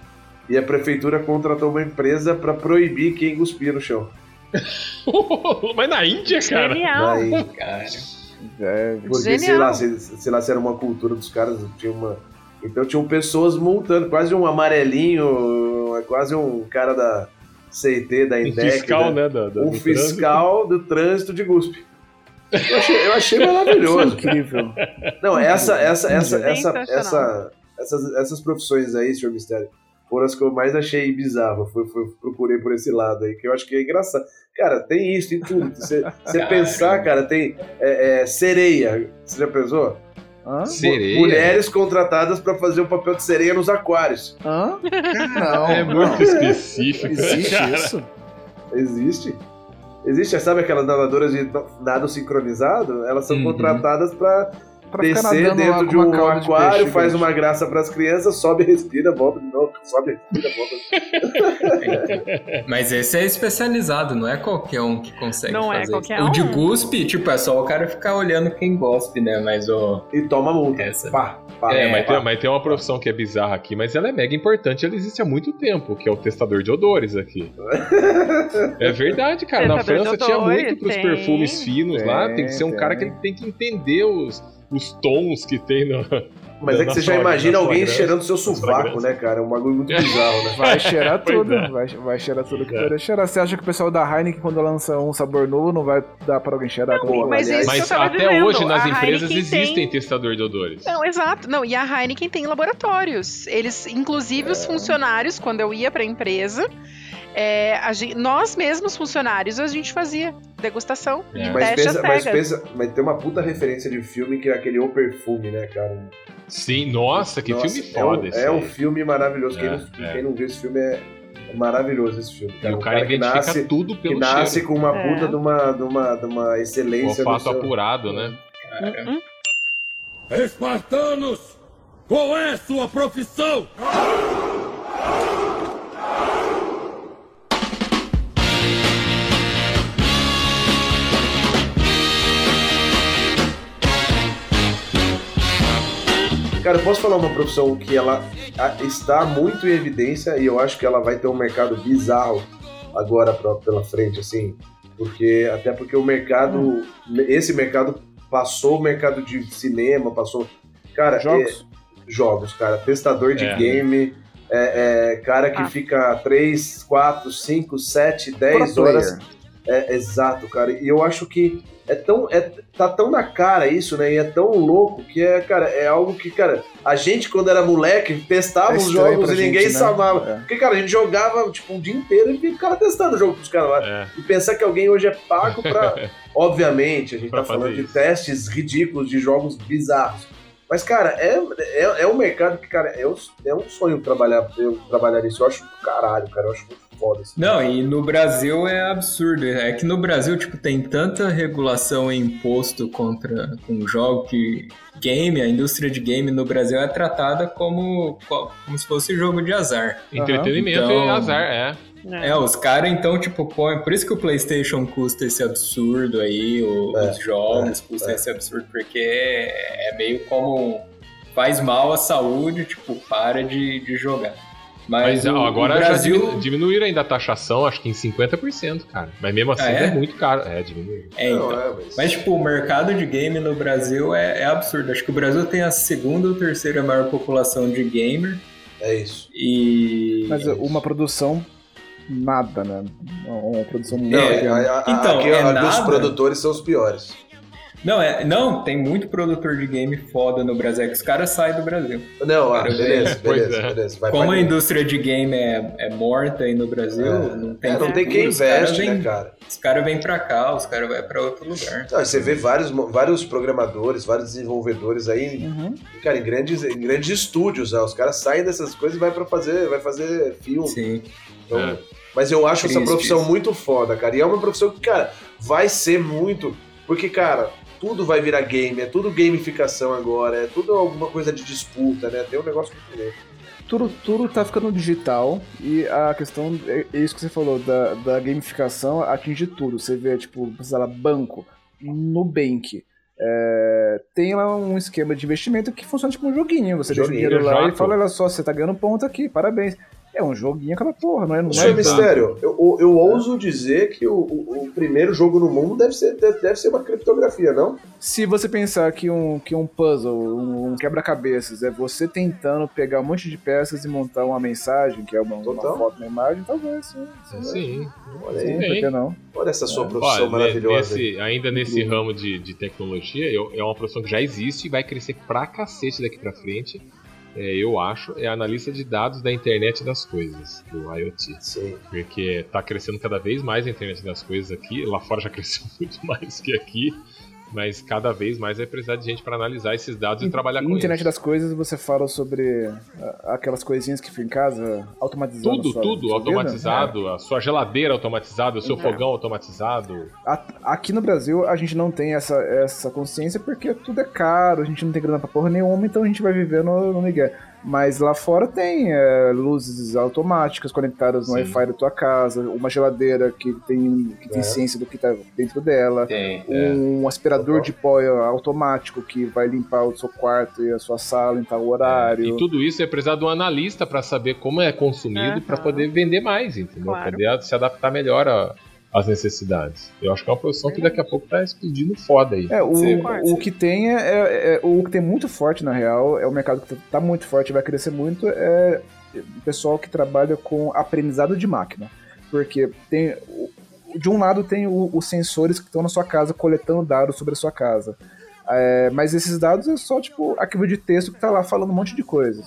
E a prefeitura contratou uma empresa pra proibir quem cuspia no chão. Mas na Índia, cara. Genial. Na Índia. Cara, É, Porque, sei lá, se, sei lá se era uma cultura dos caras, tinha uma. Então tinham pessoas multando, quase um amarelinho, quase um cara da CIT, da Um INDEC. fiscal, da- né? Da, da- Um do fiscal do trânsito de guspe. Eu achei, eu achei maravilhoso. incrível. Não, essa, essa, essa, essa, Sensacional. essa, essas, essas profissões aí, senhor Mistério, foram as que eu mais achei bizarro. Foi, foi, procurei por esse lado aí, que eu acho que é engraçado. Cara, tem isso, tem tudo. Você você pensar, cara, tem é, é, sereia. Você já pensou? Hã? Sereia. Mulheres contratadas pra fazer o papel de sereia nos aquários. Hã? Não, É muito não. específico. Existe cara? isso? Existe. Existe, sabe aquelas nadadoras de nado sincronizado? Elas são Uhum. contratadas pra Pra ficar descer dentro de um de aquário, peixe, faz gente. uma graça pras crianças, sobe, respira, volta de novo, sobe, respira, volta. Mas esse é especializado, não é qualquer um que consegue Não é fazer. qualquer O de um. guspe, tipo, é só o cara ficar olhando quem gospe, né? Mas o. E toma multa. Essa. Pá, pá, É, É, mas, pá. tem, mas tem uma profissão que é bizarra aqui, mas ela é mega importante, ela existe há muito tempo, que é o testador de odores aqui. É verdade, cara. Na Testador de França tinha muito pros tem. perfumes finos lá. Tem que ser um Tem, cara que ele tem que entender os, os tons que tem no. Mas é que na você já imagina na alguém cheirando seu na sovaco, né, cara? É um bagulho muito bizarro, né? Vai cheirar tudo. é. Vai, vai cheirar tudo que É. puder cheirar. Você acha que o pessoal da Heineken, quando lança um sabor novo, não vai dar pra alguém cheirar? Pô, mas isso Mas até dizendo, hoje nas a empresas Heineken existem tem- testador de odores. Não, exato. Não, e a Heineken tem laboratórios. Eles, inclusive, os funcionários, quando eu ia pra empresa, é, a gen- nós mesmos, funcionários, a gente fazia degustação É. e Mas teste pensa, mas pensa, mas tem uma puta referência de filme que é aquele O Perfume, né, cara? Sim, nossa, que Nossa, filme é foda um, esse. É um filme maravilhoso. Quem, É, não, é. quem não viu esse filme é, é maravilhoso esse filme. E Cara. o Um cara que nasce, tudo que pelo nasce cheiro. com uma É. puta de, uma, de, uma, de uma O excelência. olfato seu- apurado, né? Hum, hum. Espartanos, Qual é sua profissão? Cara, eu posso falar uma profissão que ela está muito em evidência e eu acho que ela vai ter um mercado bizarro agora pela frente, assim. Porque, até porque o mercado, esse mercado passou o mercado de cinema, passou. Cara, Jogos? é- jogos, cara. Testador de É. game, é, é, cara que Ah. fica 3, 4, 5, 7, 10 Pro horas é, exato, cara. E eu acho que é tão. É, tá tão na cara isso, né? E é tão louco que é, cara, é algo que, cara, a gente, quando era moleque, testava É os jogos e ninguém gente, né? sabava. É. Porque, cara, a gente jogava, tipo, o dia inteiro e ficava testando o jogo pros caras lá. É. E pensar que alguém hoje é pago pra. Obviamente, a gente Pra tá falando fazer de isso. testes ridículos de jogos bizarros. Mas, cara, é, é, é um mercado que, cara, é um, é um sonho trabalhar, eu trabalhar nisso. Eu acho do caralho, cara. Eu acho muito foda isso. Não, e no Brasil é absurdo. É que no Brasil, tipo, tem tanta regulação e imposto contra com jogo que game, a indústria de game no Brasil é tratada como, como se fosse jogo de azar. Entretenimento Então- e azar, é. É, os caras então, tipo, põem. Por isso que o PlayStation custa esse absurdo aí, o- É, os jogos custam é. esse absurdo, porque é, é meio como. Faz mal à saúde, tipo, para de, de jogar. Mas, Mas o, agora o já Brasil. diminu- diminuíram ainda a taxação, acho que em 50%, cara. Mas mesmo assim Ah, é? é? muito caro. É, diminuíram. É, então. Não, é, mas... Mas, tipo, o mercado de game no Brasil é, é absurdo. Acho que o Brasil tem a segunda ou terceira maior população de gamer. é isso. E. Mas uma produção, nada, né? Uma produção muito Não, É, a- a- então, aqui, é a- nada. os produtores são os piores. Não, é, não, tem muito produtor de game foda no Brasil. É que os caras saem do Brasil. Não, ah, beleza, pois beleza, é. beleza. Vai Como a indústria de game é, é morta aí no Brasil, É. não tem É, não tem quem investe, né, vêm- cara? Os caras vêm pra cá, os caras vão pra outro lugar. Não, você vê vários, vários programadores, vários desenvolvedores aí, Uhum. cara, em grandes, em grandes estúdios, né? os caras saem dessas coisas e vai para fazer, vai fazer filme. Sim. Então, É. Mas eu acho essa profissão muito foda, cara. E é uma profissão que, cara, vai ser muito. Porque, cara, tudo vai virar game, é tudo gamificação agora, é tudo alguma coisa de disputa, né? Tem um negócio muito louco. Tudo, tudo tá ficando digital e a questão é é isso que você falou, da, da gamificação atinge tudo. Você vê, tipo, sei lá, banco, Nubank. É, tem lá um esquema de investimento que funciona tipo um joguinho. Você deixa o Joguinho, dinheiro lá e fala, olha só, você tá ganhando ponto aqui, parabéns. É um joguinho aquela porra, não é? Não Senhor é banco. Mistério, eu, eu, eu ouso dizer que o, o- o primeiro jogo no mundo deve ser, deve, deve ser uma criptografia, não? Se você pensar que um, que um puzzle, um, um quebra-cabeças, é você tentando pegar um monte de peças e montar uma mensagem, que é uma, uma foto, uma imagem, talvez sim. sim, Sim. Olha aí, por que não? olha essa sua profissão Olha, maravilhosa. nesse- ainda nesse ramo de, de tecnologia, eu- é uma profissão que já existe e vai crescer pra cacete daqui pra frente. É, eu acho, é analista de dados da internet das coisas, do IoT. Sim. Porque tá crescendo cada vez mais a internet das coisas aqui. Lá fora já cresceu muito mais que aqui. Mas cada vez mais vai precisar de gente para analisar esses dados e trabalhar com Internet eles. das coisas, você fala sobre ah, aquelas coisinhas que ficam em casa, automatizando. Tudo, tudo automatizado, a sua geladeira automatizada, o seu fogão automatizado. A- Aqui no Brasil, a gente não tem essa, essa consciência porque tudo é caro, a gente não tem grana pra porra nenhuma, então a gente vai viver no, no Miguel. Mas lá fora tem é, luzes automáticas conectadas no. Wi-Fi da tua casa, uma geladeira que tem, que tem É. ciência do que tá dentro dela, Tem. um aspirador de pó automático que vai limpar o seu quarto e a sua sala em tal horário. E tudo isso é precisar de um analista para saber como é consumido Aham. para poder vender mais, entendeu? Claro. Poder se adaptar melhor a- às necessidades. Eu acho que é uma profissão que daqui a pouco tá explodindo foda aí. É, o, Sim, o que tem é, é- é- O que tem muito forte, na real, é o mercado que tá muito forte e vai crescer muito, é o pessoal que trabalha com aprendizado de máquina. Porque tem. De um lado tem o- os sensores que estão na sua casa coletando dados sobre a sua casa. É, mas esses dados é só, tipo, arquivo de texto que tá lá falando um monte de coisas.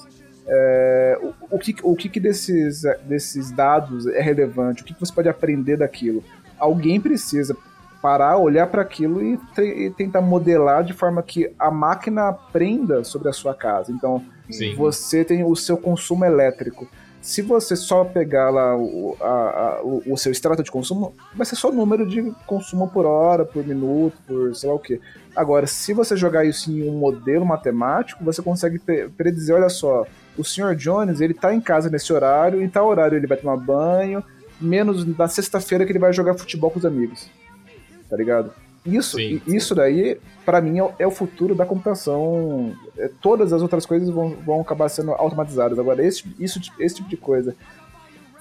É, o, o que, o que, que desses, desses dados é relevante? O que, que você pode aprender daquilo? Alguém precisa parar, olhar para aquilo e, e tentar modelar de forma que a máquina aprenda sobre a sua casa. Então, Sim. você tem o seu consumo elétrico. Se você só pegar lá o, a- a- o, o seu extrato de consumo, vai ser só número de consumo por hora, por minuto, por sei lá o quê. Agora, se você jogar isso em um modelo matemático, você consegue pre- predizer, olha só, o Sr. Jones, ele tá em casa nesse horário, e tal horário ele vai tomar banho, menos na sexta-feira que ele vai jogar futebol com os amigos. Tá ligado? Isso, Sim. isso daí, pra mim, é o- é o futuro da computação. É, todas as outras coisas vão, vão acabar sendo automatizadas. Agora, esse, isso, esse tipo de coisa,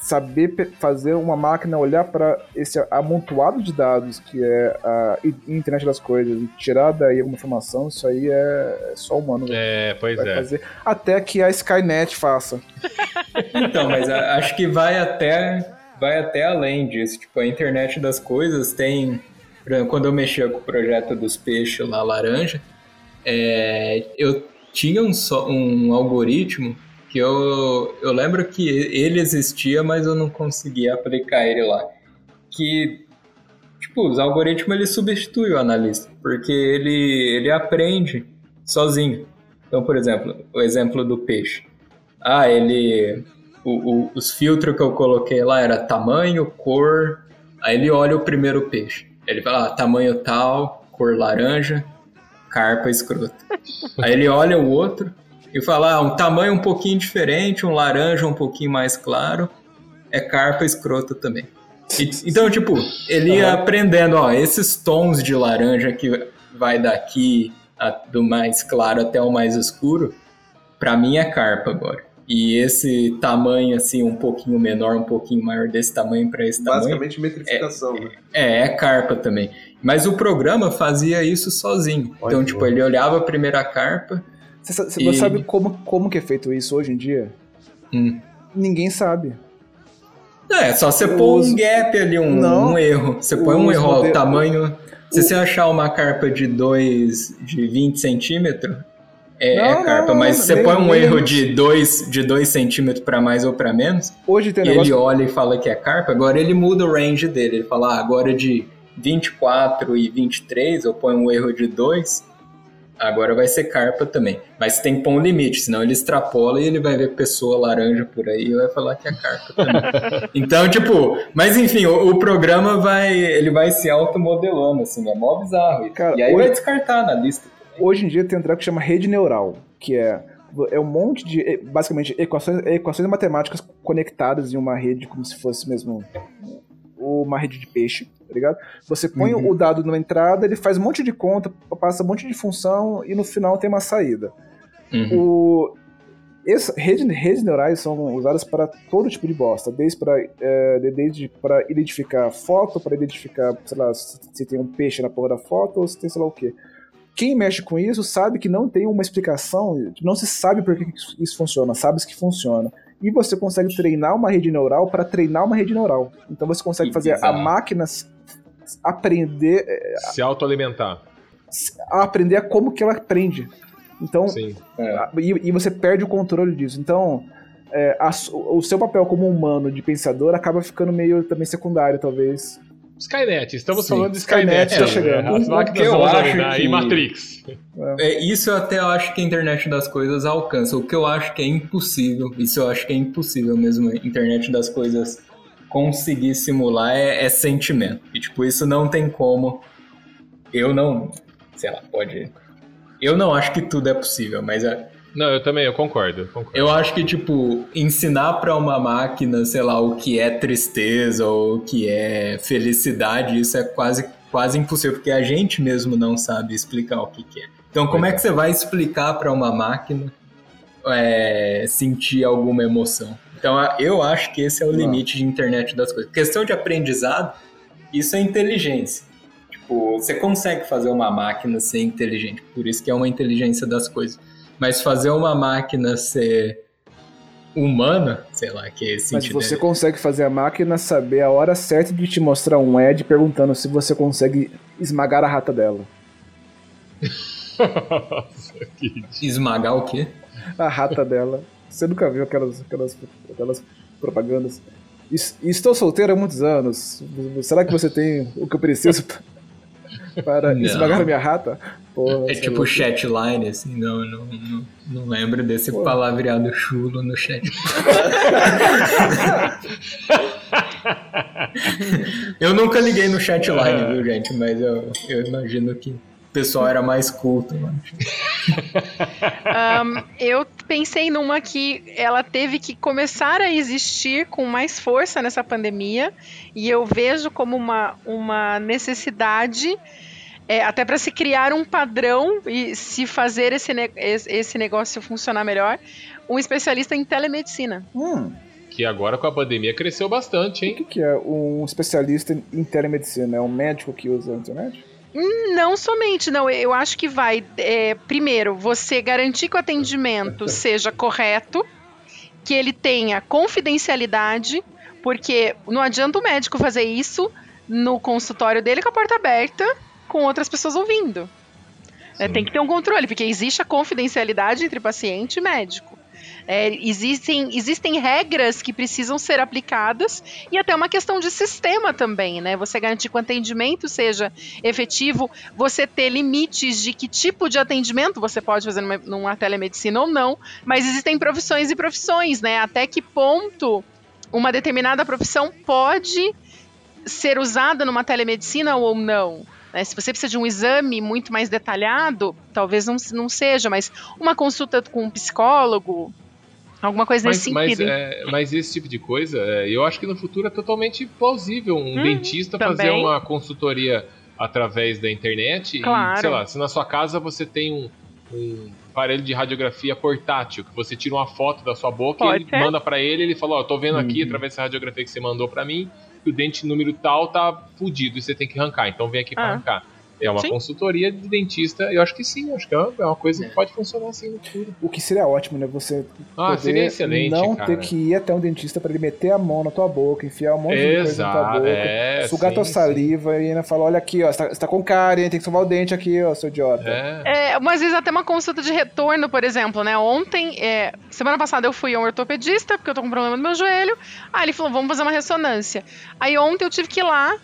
saber fazer uma máquina olhar para esse amontoado de dados que é a internet das coisas e tirar daí alguma informação, isso aí é, é só humano É, pois vai é. fazer. Até que a Skynet faça. Então, mas a- acho que vai até, vai até além disso. Tipo, a internet das coisas tem. Quando eu mexia com o projeto dos peixes lá, laranja, é, eu tinha um, um algoritmo que eu, eu lembro que ele existia, mas eu não conseguia aplicar ele lá. Que, tipo, os algoritmos ele substitui o analista, porque ele, ele aprende sozinho. Então, por exemplo, o exemplo do peixe. Ah, ele. O- o- os filtros que eu coloquei lá era tamanho, cor. Aí ele olha o primeiro peixe. Ele fala, ah, tamanho tal, cor laranja, carpa escrota. Aí ele olha o outro e fala, ah, um tamanho um pouquinho diferente, um laranja um pouquinho mais claro, é carpa escrota também. E- então, tipo, ele ia aprendendo, ó, esses tons de laranja que vai daqui a- do mais claro até o mais escuro, pra mim é carpa agora. E esse tamanho, assim, um pouquinho menor, um pouquinho maior desse tamanho pra esse tamanho, Basicamente metrificação, né? é, é carpa também. Mas o programa fazia isso sozinho. Olha então, tipo, louco. ele olhava a primeira carpa, Você, E- sabe como, como que é feito isso hoje em dia? Hum. Ninguém sabe. É, só você pôr Os- um gap ali, um, Não. um erro. Você põe um erro, ó, o mode- tamanho. Se você achar uma carpa de 2, de 20 centímetros, é, Não, é carpa. não, mas não, você nem- põe um nem erro de 2 de dois centímetros pra mais ou pra menos, Hoje tem um ele negócio. olha e fala que é carpa, agora ele muda o range dele. Ele fala, ah, agora de 24 e 23, eu ponho um erro de 2, agora vai ser carpa também. Mas tem que pôr um limite, senão ele extrapola e ele vai ver pessoa laranja por aí e vai falar que é carpa também. então, tipo, mas enfim, o, o programa vai, ele vai se automodelando, assim, é mó bizarro. E, Cara, e aí hoje- vai descartar na lista. Hoje em dia tem um treco que chama rede neural, que é, é um monte de, eh, basicamente, equações, equações matemáticas conectadas em uma rede, como se fosse mesmo uma rede de peixe, tá ligado? Você põe Uhum. o dado numa entrada, ele faz um monte de conta, passa um monte de função e no final tem uma saída. Uhum. O, essa, rede, redes neurais são usadas para todo tipo de bosta, desde para desde para identificar foto, para identificar, sei lá, se, se tem um peixe na porra da foto ou se tem sei lá o quê. Quem mexe com isso sabe que não tem uma explicação, não se sabe por que isso- funciona, sabe que funciona. E você consegue treinar uma rede neural para treinar uma rede neural. Então você consegue fazer a máquina aprender Se autoalimentar. a aprender a como que ela aprende. Então, Sim. ah, E, e você perde o controle disso. Então, é, a o seu papel como humano de pensador acaba ficando meio também secundário, talvez. Skynet, estamos Sim. falando de Skynet Skynet. tá chegando. As O máquinas que eu vão acho dominar que- e Matrix. É, isso eu até acho que a internet das coisas alcança. O que eu acho que é impossível, isso eu acho que é impossível mesmo, a internet das coisas conseguir simular é, é sentimento. E tipo, isso não tem como. Eu não. Sei lá, pode. Eu não acho que tudo é possível, mas é, Não, eu também, eu concordo. eu concordo. eu acho que, tipo, ensinar pra uma máquina, sei lá, o que é tristeza ou o que é felicidade, isso é quase, quase impossível, porque a gente mesmo não sabe explicar o que, que é. Então, como é que você vai explicar pra uma máquina é, sentir alguma emoção? Então, eu acho que esse é o limite de internet das coisas. Questão de aprendizado, isso é inteligência. Tipo, você consegue fazer uma máquina ser inteligente, por isso que é uma inteligência das coisas. Mas fazer uma máquina ser humana, sei lá, que é esse Mas você consegue fazer a máquina saber a hora certa de te mostrar um ad perguntando se você consegue esmagar a rata dela. Esmagar o quê? A rata dela. Você nunca viu aquelas, aquelas, aquelas propagandas? Es- Estou solteiro há muitos anos. Será que você tem o que eu preciso? Para Não. esmagar minha rata? Pô, É tipo chatline, assim, não, não, não, não lembro desse palavreado chulo no chat. eu nunca liguei no chatline, viu, gente? Mas eu, eu imagino que o pessoal era mais culto. Ahn, eu pensei numa que ela teve que começar a existir com mais força nessa pandemia, e eu vejo como uma, uma necessidade. É, até para se criar um padrão e se fazer esse, ne- esse negócio funcionar melhor, um especialista em telemedicina. Hum, Que agora com a pandemia cresceu bastante, o hein? que, que é um especialista em telemedicina? É um médico que usa a internet? Não somente, não. Eu acho que vai, é, primeiro, você garantir que o atendimento seja correto, que ele tenha confidencialidade, porque não adianta o médico fazer isso no consultório dele com a porta aberta, com outras pessoas ouvindo. É, tem que ter um controle, porque existe a confidencialidade entre paciente e médico. É, existem, existem regras que precisam ser aplicadas e até uma questão de sistema também, né? Você garantir que o atendimento seja efetivo, você ter limites de que tipo de atendimento você pode fazer numa, numa telemedicina ou não, mas existem profissões e profissões, né? Até que ponto uma determinada profissão pode ser usada numa telemedicina ou não. Né? Se você precisa de um exame muito mais detalhado, talvez não, não seja, mas uma consulta com um psicólogo, alguma coisa Mas, nesse mas, sentido. é, mas esse tipo de coisa, é, eu acho que no futuro é totalmente plausível um Hum, dentista fazer também. uma consultoria através da internet. Claro. E, sei lá, se na sua casa você tem um, um aparelho de radiografia portátil, que você tira uma foto da sua boca Pode e manda pra ele, ele fala, ó, tô vendo aqui Uhum. através dessa radiografia que você mandou pra mim, o dente número tal tá fudido e você tem que arrancar, então vem aqui pra Ah. arrancar. É uma Sim. consultoria de dentista, eu acho que sim, eu acho que é uma, é coisa que pode funcionar assim no futuro. O que seria ótimo, né? Você Ah, poder seria excelente, não cara. ter que ir até um dentista pra ele meter a mão na tua boca, enfiar um monte de coisa na tua Exato, boca, é, sugar sim, tua sim. saliva e ainda falar, olha aqui, ó, você tá, você tá com cárie, hein? tem que escovar o dente aqui, ó, seu idiota. É. É, mas às vezes até uma consulta de retorno, por exemplo, né? Ontem, é, semana passada eu fui a um ortopedista, porque eu tô com problema no meu joelho. Aí ele falou, vamos fazer uma ressonância. Aí ontem eu tive que ir lá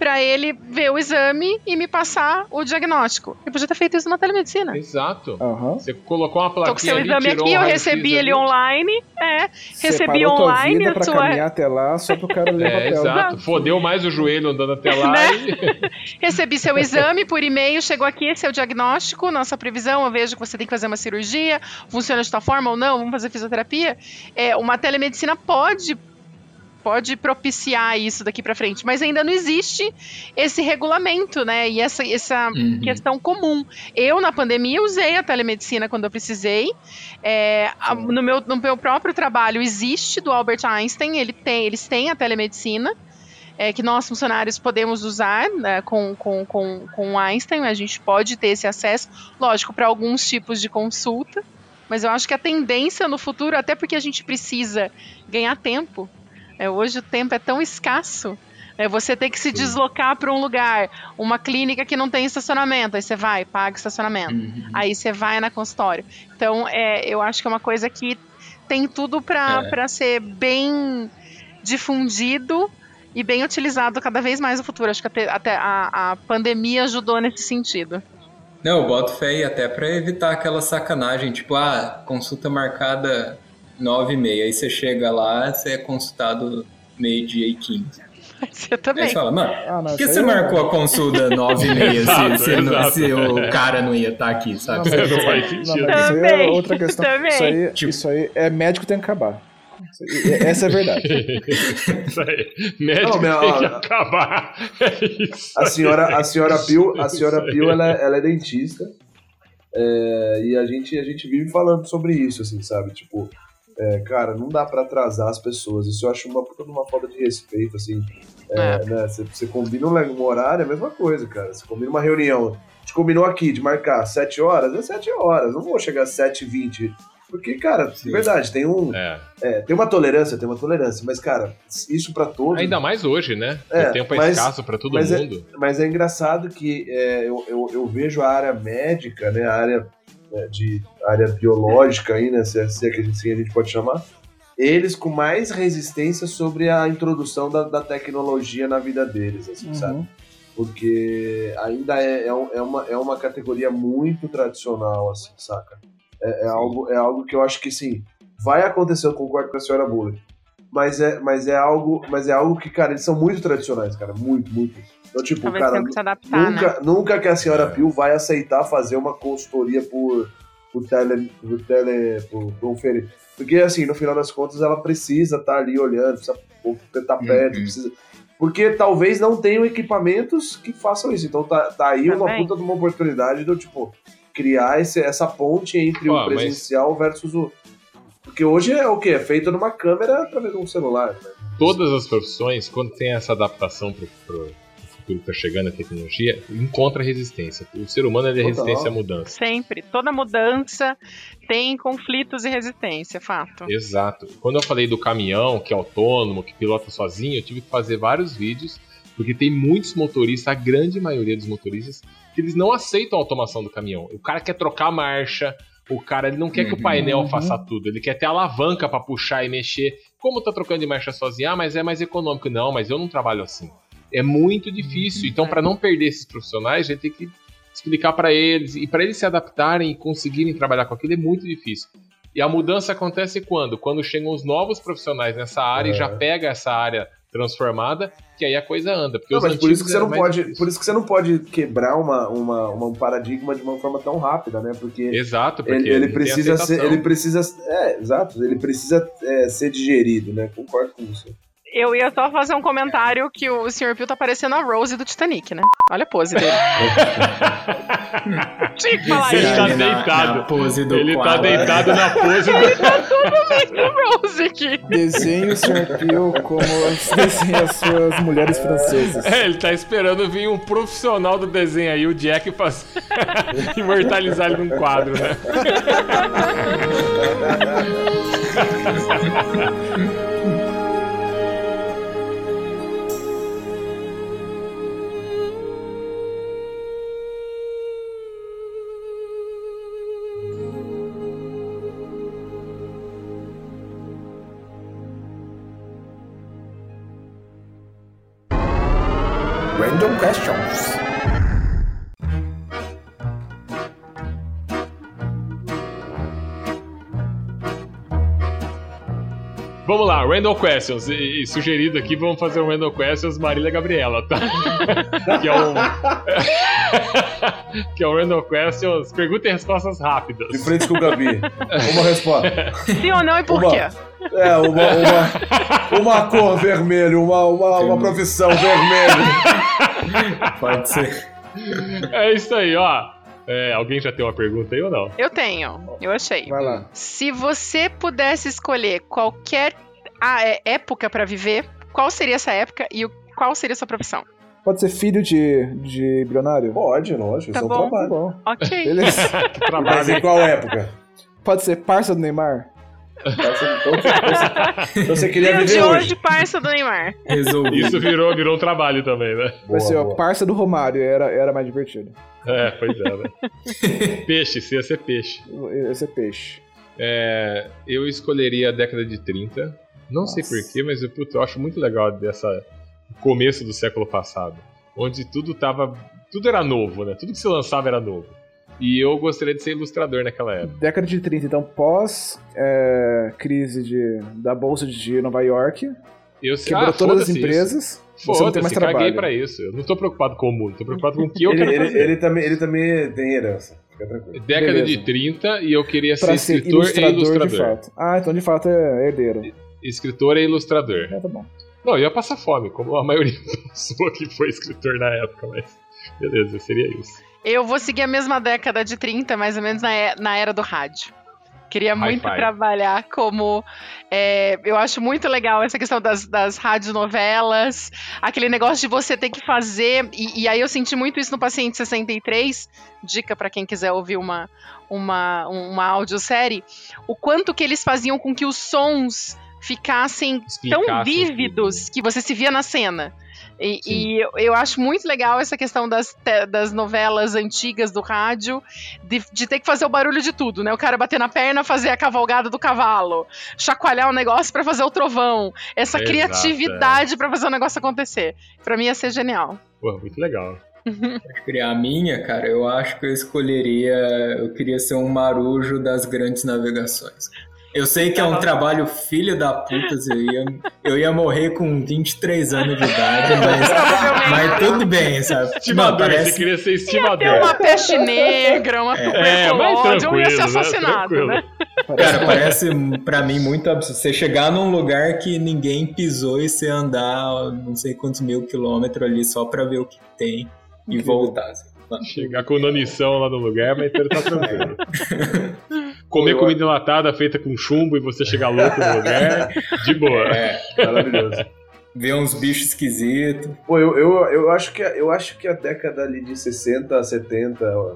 pra ele ver o exame e me passar o diagnóstico. Eu podia ter feito isso na telemedicina. Exato. Aham. Você colocou uma Tô com plaquinha seu ali, exame aqui, um eu recebi ele ali. online. É, recebi Separou tua online vida a pra sua. caminhar até lá só pro cara ler É, papel. exato. Fodeu mais o joelho andando até lá. Né? e- Recebi seu exame por e-mail, chegou aqui, seu diagnóstico, nossa previsão, eu vejo que você tem que fazer uma cirurgia, funciona de tal forma ou não, vamos fazer fisioterapia. É, uma telemedicina pode pode propiciar isso daqui pra frente, mas ainda não existe esse regulamento, né? E essa, essa Uhum. questão comum. Eu, na pandemia, usei a telemedicina quando eu precisei. É, a- no, meu, no meu próprio trabalho existe do Albert Einstein, ele tem, eles têm a telemedicina. é, que nós funcionários podemos usar né, com, com, com, com Einstein, a gente pode ter esse acesso, lógico, para alguns tipos de consulta, mas eu acho que a tendência no futuro, até porque a gente precisa ganhar tempo, é, hoje o tempo é tão escasso, é, você tem que se deslocar para um lugar, uma clínica que não tem estacionamento, aí você vai, paga estacionamento, Uhum. aí você vai na consultório. Então, é, eu acho que é uma coisa que tem tudo para É. para ser bem difundido e bem utilizado cada vez mais no futuro. Acho que até, até a, a pandemia ajudou nesse sentido. Não, eu boto fé aí até pra evitar aquela sacanagem, tipo, ah, consulta marcada 9 e meia, aí você chega lá, você é consultado meio-dia e 15. Você Aí também. você fala, mano, Ah, não, por que você aí marcou a consulta 9 e meia Exato, se, se, não- exato. se o cara não ia estar aquaqui, Não, sabe? Não isso aí- faz não, sentido. aí é outra questão. também. Isso aí, Tipo- isso aí é médico tem que acabar. Aí- essa é a verdade. Isso aí. Médico Não, tem que acabar. É isso. A senhora, a senhora Pio, a senhora Pio ela, ela é dentista. é, e a gente, a gente vive falando sobre isso, assim, sabe? Tipo, é, cara, não dá pra atrasar as pessoas. Isso eu acho uma puta de uma falta de respeito, assim. É, né? Você, você combina um, um horário, é a mesma coisa, cara. Você combina uma reunião. A gente combinou aqui de marcar 7 horas, é 7 horas. Não vou chegar às 7h20. Porque, cara, de verdade, tem um. É. é, tem uma tolerância, tem uma tolerância. Mas, cara, isso pra todos. Ainda mais hoje, né? É, o tempo é mas- escasso pra todo mas é- mundo. Mas é engraçado que é, eu, eu, eu vejo a área médica, né, a área né, de área biológica aí, né, se, é- se é que a gente, se a gente pode chamar, eles com mais resistência sobre a introdução da, da tecnologia na vida deles, assim, Uhum. sabe? Porque ainda é, é, é uma, é uma categoria muito tradicional, assim, saca? É, é algo, é algo que eu acho que, assim, vai acontecer, eu concordo com a senhora Bullet. Mas é, mas é algo, mas é algo que, cara, eles são muito tradicionais, cara, muito, muito. Então, tipo, Talvez cara, que se adaptar, né? nunca, nunca que a senhora Pio vai aceitar fazer uma consultoria por, por tele, por tele, por, por um feri- Porque, assim, no final das contas, ela precisa estar ali olhando, precisa estar perto, Uhum. precisa... Porque talvez não tenham equipamentos que façam isso. Então tá, tá aí uma Também. puta de uma oportunidade de eu, tipo, criar esse, essa ponte entre Ó, o mas- presencial versus o... Porque hoje é o quê? É feito numa câmera através de um celular, né? Todas as profissões, quando tem essa adaptação pro, pro futuro que tá chegando, a tecnologia, encontra resistência. O ser humano é Total. resistência à mudança. Sempre. Toda mudança tem conflitos e resistência, fato. Exato. Quando eu falei do caminhão, que é autônomo, que pilota sozinho, eu tive que fazer vários vídeos, porque tem muitos motoristas, a grande maioria dos motoristas, que eles não aceitam a automação do caminhão. O cara quer trocar a marcha, o cara ele não quer que o painel Uhum. faça tudo, ele quer ter alavanca pra puxar e mexer. Como tá trocando de marcha sozinho? Ah, mas é mais econômico. Não, mas eu não trabalho assim. É muito difícil. Então, para não perder esses profissionais, a gente tem que explicar para eles e para eles se adaptarem e conseguirem trabalhar com aquilo é muito difícil. E a mudança acontece quando? Quando chegam os novos profissionais nessa área É. e já pega essa área transformada, que aí a coisa anda. Porque Não, mas por isso que você não pode, por isso que você não pode quebrar uma, uma, uma- um paradigma de uma forma tão rápida, né? Porque Exato, porque ele, ele precisa ser, ele precisa, é, exato, ele precisa é, ser digerido, né? Concordo com você. Eu ia só fazer um comentário que o Sr. Pio tá parecendo a Rose do Titanic, né? Olha a pose dele. Tinha que falar Ele isso. tá Ali na- deitado. na pose do Ele tá deitado na pose do... Rose aqui. Desenhe o Sr. Pio como desenha as suas mulheres francesas. É, ele tá esperando vir um profissional do desenho aí, o Jack, pra imortalizar ele num quadro, né? Vamos lá, Randall Questions. E, e sugerido aqui, vamos fazer um Randall Questions Marília Gabriela, tá? que é um. que é um Randall Questions. Pergunta e respostas rápidas. De frente com o Gabi. Uma resposta. Sim ou não e por Uma- quê? É, uma, uma, uma cor vermelho, uma, uma, uma profissão vermelho. Pode ser. É isso aí, ó. É, alguém já tem uma pergunta aí ou não? Eu tenho, eu achei. Vai lá. Se você pudesse escolher qualquer ah, é, época pra viver, qual seria essa época e o- qual seria a sua profissão? Pode ser filho de, de bilionário? Pode, lógico, Tá isso é um bom. Tá trabalho. bom. Ok. Beleza. Que Mas trabalho. em qual época? Pode ser parça do Neymar? Então, você- então você queria de viver hoje, hoje. parça do Neymar. Resolvi. Isso virou, virou um trabalho também, né? Vai ser, ó, boa. parça do Romário, era, era mais divertido. É, pois é, né? Peixe, se ia ser peixe. Esse é peixe. É, eu escolheria a década de 30. Não sei Nossa. porquê, mas eu, puta, eu acho muito legal dessa começo do século passado. Onde tudo tava. Tudo era novo, né? Tudo que se lançava era novo. E eu gostaria de ser ilustrador naquela época. Década de 30, então, pós é, crise de, da Bolsa de Nova York, Eu quebrou ah, todas as empresas, Isso. você não tem mais Foda-se, caguei trabalho. pra isso. Eu não tô preocupado com o mundo, tô preocupado com o que eu Ele, quero ele, fazer. ele também, ele também tem herança. Fica tranquilo. Década Beleza. de 30 e eu queria ser Pra ser escritor e ilustrador, de ilustrador. fato. Ah, então de fato é herdeiro. Escritor e ilustrador. É, tá bom. Não, eu ia passar fome, como a maioria pensou que foi escritor na época, mas beleza, seria isso. Eu vou seguir a mesma década de 30, mais ou menos na, é- na era do rádio. Queria muito trabalhar como. é, eu acho muito legal essa questão das, das radionovelas, aquele negócio de você ter que fazer. E, e aí eu senti muito isso no Paciente 63. Dica pra quem quiser ouvir uma, uma, uma audiosérie. O quanto que eles faziam com que os sons ficassem tão Explicasse vívidos tudo. que você se via na cena. E, e eu- eu acho muito legal essa questão das, das novelas antigas do rádio, de, de ter que fazer o barulho de tudo, né? O cara bater na perna, fazer a cavalgada do cavalo, chacoalhar o negócio pra fazer o trovão, essa Exato, criatividade pra fazer o negócio acontecer. Pra mim ia ser genial. Pô, muito legal. Criar a minha, cara, eu acho que eu escolheria. Eu queria ser um marujo das grandes navegações. Eu sei que é um trabalho filho da puta, eu ia, eu ia morrer com 23 anos de idade, mas, mas tudo bem, sabe? Estimador, Não, parece- você queria ser estimador. uma peste negra, uma É, tuberculose, eu ia ser né? assassinado, né? Cara, parece pra mim muito absurdo. Você chegar num lugar que ninguém pisou e você andar não sei quantos mil quilômetros ali só pra ver o que tem e voltar. assim. Chegar com nanição lá no lugar, mas ele tá tranquilo. Comer comida enlatada feita com chumbo e você chegar louco no lugar, de boa. É, Maravilhoso. ver uns bichos esquisitos. Pô, eu, eu, eu, acho que, a- eu acho que a década ali de 60 a 70, ó,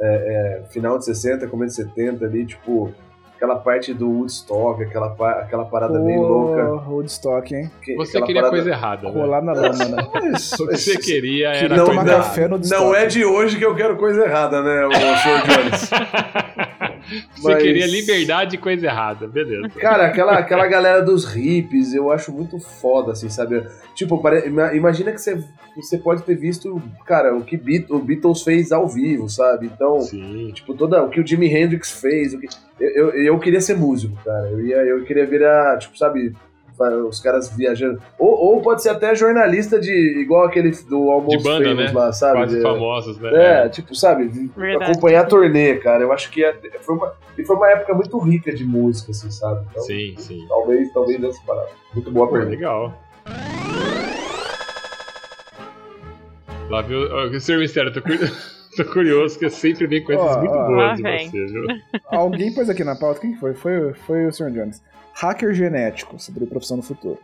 é, é, final de 60, começo de 70 ali, tipo, aquela parte do Woodstock, aquela, aquela parada bem louca. Woodstock, hein? que- Você queria parada- coisa errada, né? Na lama, né? Isso, O que você isso. queria Que era não tomar café no Woodstock. Não é de hoje que eu quero coisa errada, né, o Sr. Jones? Você Mas- queria liberdade e coisa errada, beleza. Cara, aquela, aquela galera dos hippies, eu acho muito foda, assim, sabe? Tipo, pare- ima- imagina que você, você pode ter visto, cara, o que Beat- o Beatles fez ao vivo, sabe? Então, Sim. tipo, toda, o que o Jimi Hendrix fez. O que, eu, eu, eu queria ser músico, cara. Eu, ia, eu queria virar, tipo, sabe, os caras viajando. Ou, ou pode ser até jornalista de. igual aquele do Almost De banda, Famous né? lá, sabe? Quase De- famosos, né? É, tipo, sabe, de Verdade. acompanhar a turnê, cara. Eu acho que é- foi, uma, e foi uma época muito rica de música, assim, sabe? Então, Sim, sim. Talvez, talvez essa parada. Muito boa Pô, pergunta. legal. Lá viu. Senhor Mistério, tô, tô curioso, que eu sempre vem coisas Ó, muito ó. boas Lá de vem. você, viu? Alguém pôs aqui na pauta, quem que foi? Foi, foi o Sr. Jones. Hacker genético, sobre profissão no futuro.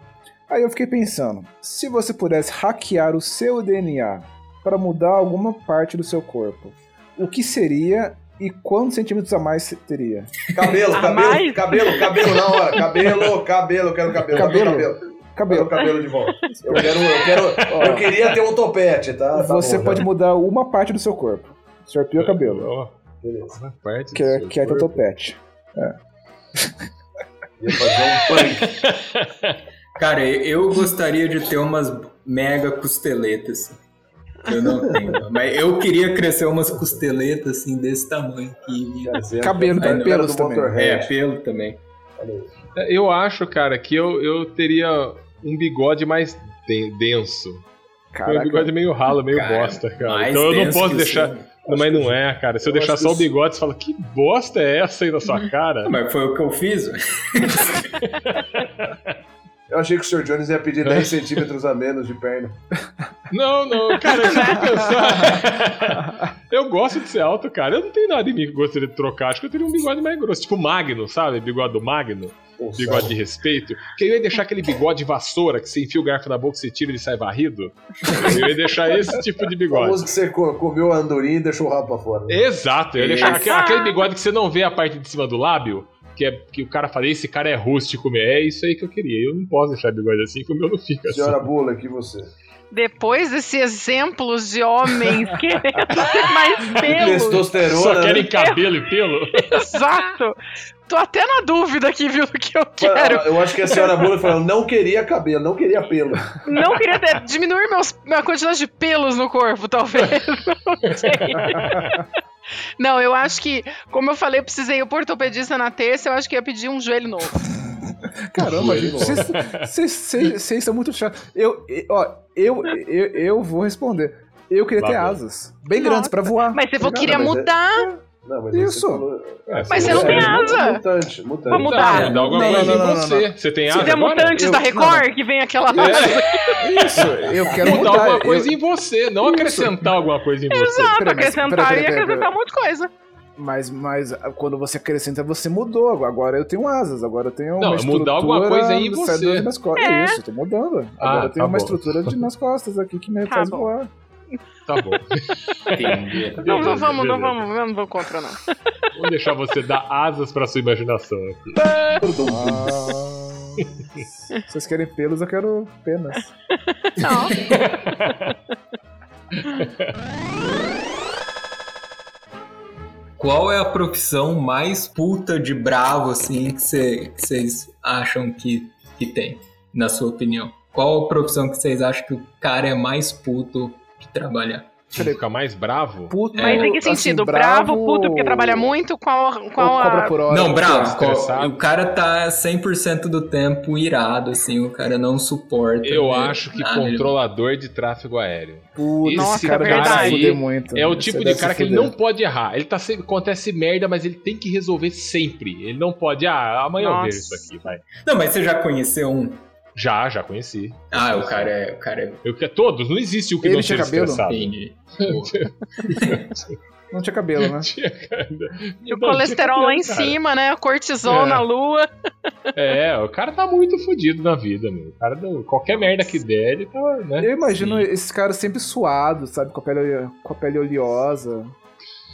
Aí eu fiquei pensando, se você pudesse hackear o seu DNA para mudar alguma parte do seu corpo, o que seria e quantos centímetros a mais você teria? Cabelo, cabelo, mais? cabelo, cabelo na hora. Cabelo, cabelo, eu quero cabelo. Cabelo. Cabelo, cabelo. Cabelo. cabelo de volta. Eu quero, eu quero, eu queria ter um topete, tá? Tá Você bom, pode já. mudar uma parte do seu corpo. O. Pio é cabelo, Ó, Beleza. uma parte que do é, seu que é teu topete. Ia fazer um punk. Cara, eu gostaria de ter umas mega costeletas. Eu não tenho. Mas eu queria crescer umas costeletas assim desse tamanho aqui. É Cabelo, galera pelos também. É, pelo também. Eu acho, cara, que eu, eu teria um bigode mais de- denso. Meu Caraca, bigode é meio ralo, meio Cara, bosta, cara. Então eu não posso deixar. mas não é, cara. Se eu Eu deixar só o bigode, você fala, que bosta é essa aí na sua cara? Mas foi o que eu fiz. Eu achei que o Sr. Jones ia pedir 10 centímetros a menos de perna. Não, não, cara, eu pensar. Eu gosto de ser alto, cara. Eu não tenho nada em mim que eu gostaria de trocar. Acho que eu teria um bigode mais grosso. Tipo o Magno, sabe? Bigode do Magno. Bigode de respeito. Que eu ia deixar aquele bigode vassoura que você enfia o garfo na boca, você tira e ele sai varrido. Eu ia deixar esse tipo de O bigode. famoso que você co- comeu a andorinha e deixou o rabo pra fora. Exato, eu ia deixar aquele, aquele bigode que você não vê a parte de cima do lábio. Que, é, que o cara fala, esse cara é rústico. É isso aí que eu queria. Eu não posso deixar bigode assim, que o meu não fica assim. Senhora Bula, aqui você. Depois desses exemplos de homens querendo ter mais pelos. Testosterona. Só né? querem cabelo e pelo? Exato. Tô até na dúvida aqui, viu, do que eu quero. Eu acho que a senhora Bula falou, não queria cabelo, não queria pelo. Não queria ter, diminuir meus, minha quantidade de pelos no corpo, talvez. Não sei. Não, eu acho que, como eu falei, eu precisei ir pro ortopedista na terça, eu acho que ia pedir um joelho novo. Caramba, gente, vocês- são muito chatos. Eu, eu- ó, eu, eu, eu vou responder. Eu queria Lá ter asas. Bem grandes pra voar. Mas você falou que Obrigado. queria é- mudar. Não, mas Isso. Você falou... É, Mas você não É, tem asa. Mutante, mutante. Vamos mudar. Não, dá alguma Não, coisa não, não, em você. Você tem asa é agora? mutantes Eu- da Record, que vem aquela É, Isso, eu quero mudar mudar. alguma coisa eu- em você, não acrescentar alguma coisa em você. Exato, mas- acrescentar, peraí, acrescentar um monte de coisa. Mas, mas ah, quando você acrescenta, você mudou. Agora eu tenho asas, agora eu tenho Não, uma é estrutura... mudar alguma coisa aí em você. É isso, eu tô mudando. Ah, Agora eu tenho tá uma bom. estrutura de, nas costas aqui que me Tá faz bom. voar. Tá bom. Entendi. Não, não vamos, não vamos, não vamos contra, não. Vamos deixar você dar asas pra sua imaginação aqui. Ah, vocês querem pelos, eu quero penas. Não. Qual é a profissão mais puta de bravo, assim, que cê- que vocês acham que, que tem, na sua opinião? Qual a profissão que vocês acham que o cara é mais puto de trabalhar? Fica mais bravo? Puto, Mas em que assim, sentido? bravo, puto porque trabalha muito? Qual, qual a. por hora. Não, bravo. qual- estressado. o cara tá 100% do tempo irado, assim, o cara não suporta. Eu ver acho que nada, ele- controlador de tráfego aéreo. Putz, Esse cara deve cara fuder muito. É o tipo de deve cara que ele não pode errar. Ele tá sempre. Acontece merda, mas ele tem que resolver sempre. Ele não pode. Ah, amanhã eu Nossa. vejo isso aqui, vai. Não, mas você já conheceu um? Já, já conheci. Ah, o cara é. O cara é. Eu que todos, não existe o que Ele não tinha seja cabelo? estressado. Não tinha cabelo, né? Tinha, cara. E o colesterol lá em cima, né? Cortisol É. na lua. É, o cara tá muito fodido na vida, meu. O cara, deu- qualquer merda que der, ele tá, né? Eu imagino Sim. esses caras sempre suados, sabe? Com a pele, com a pele oleosa.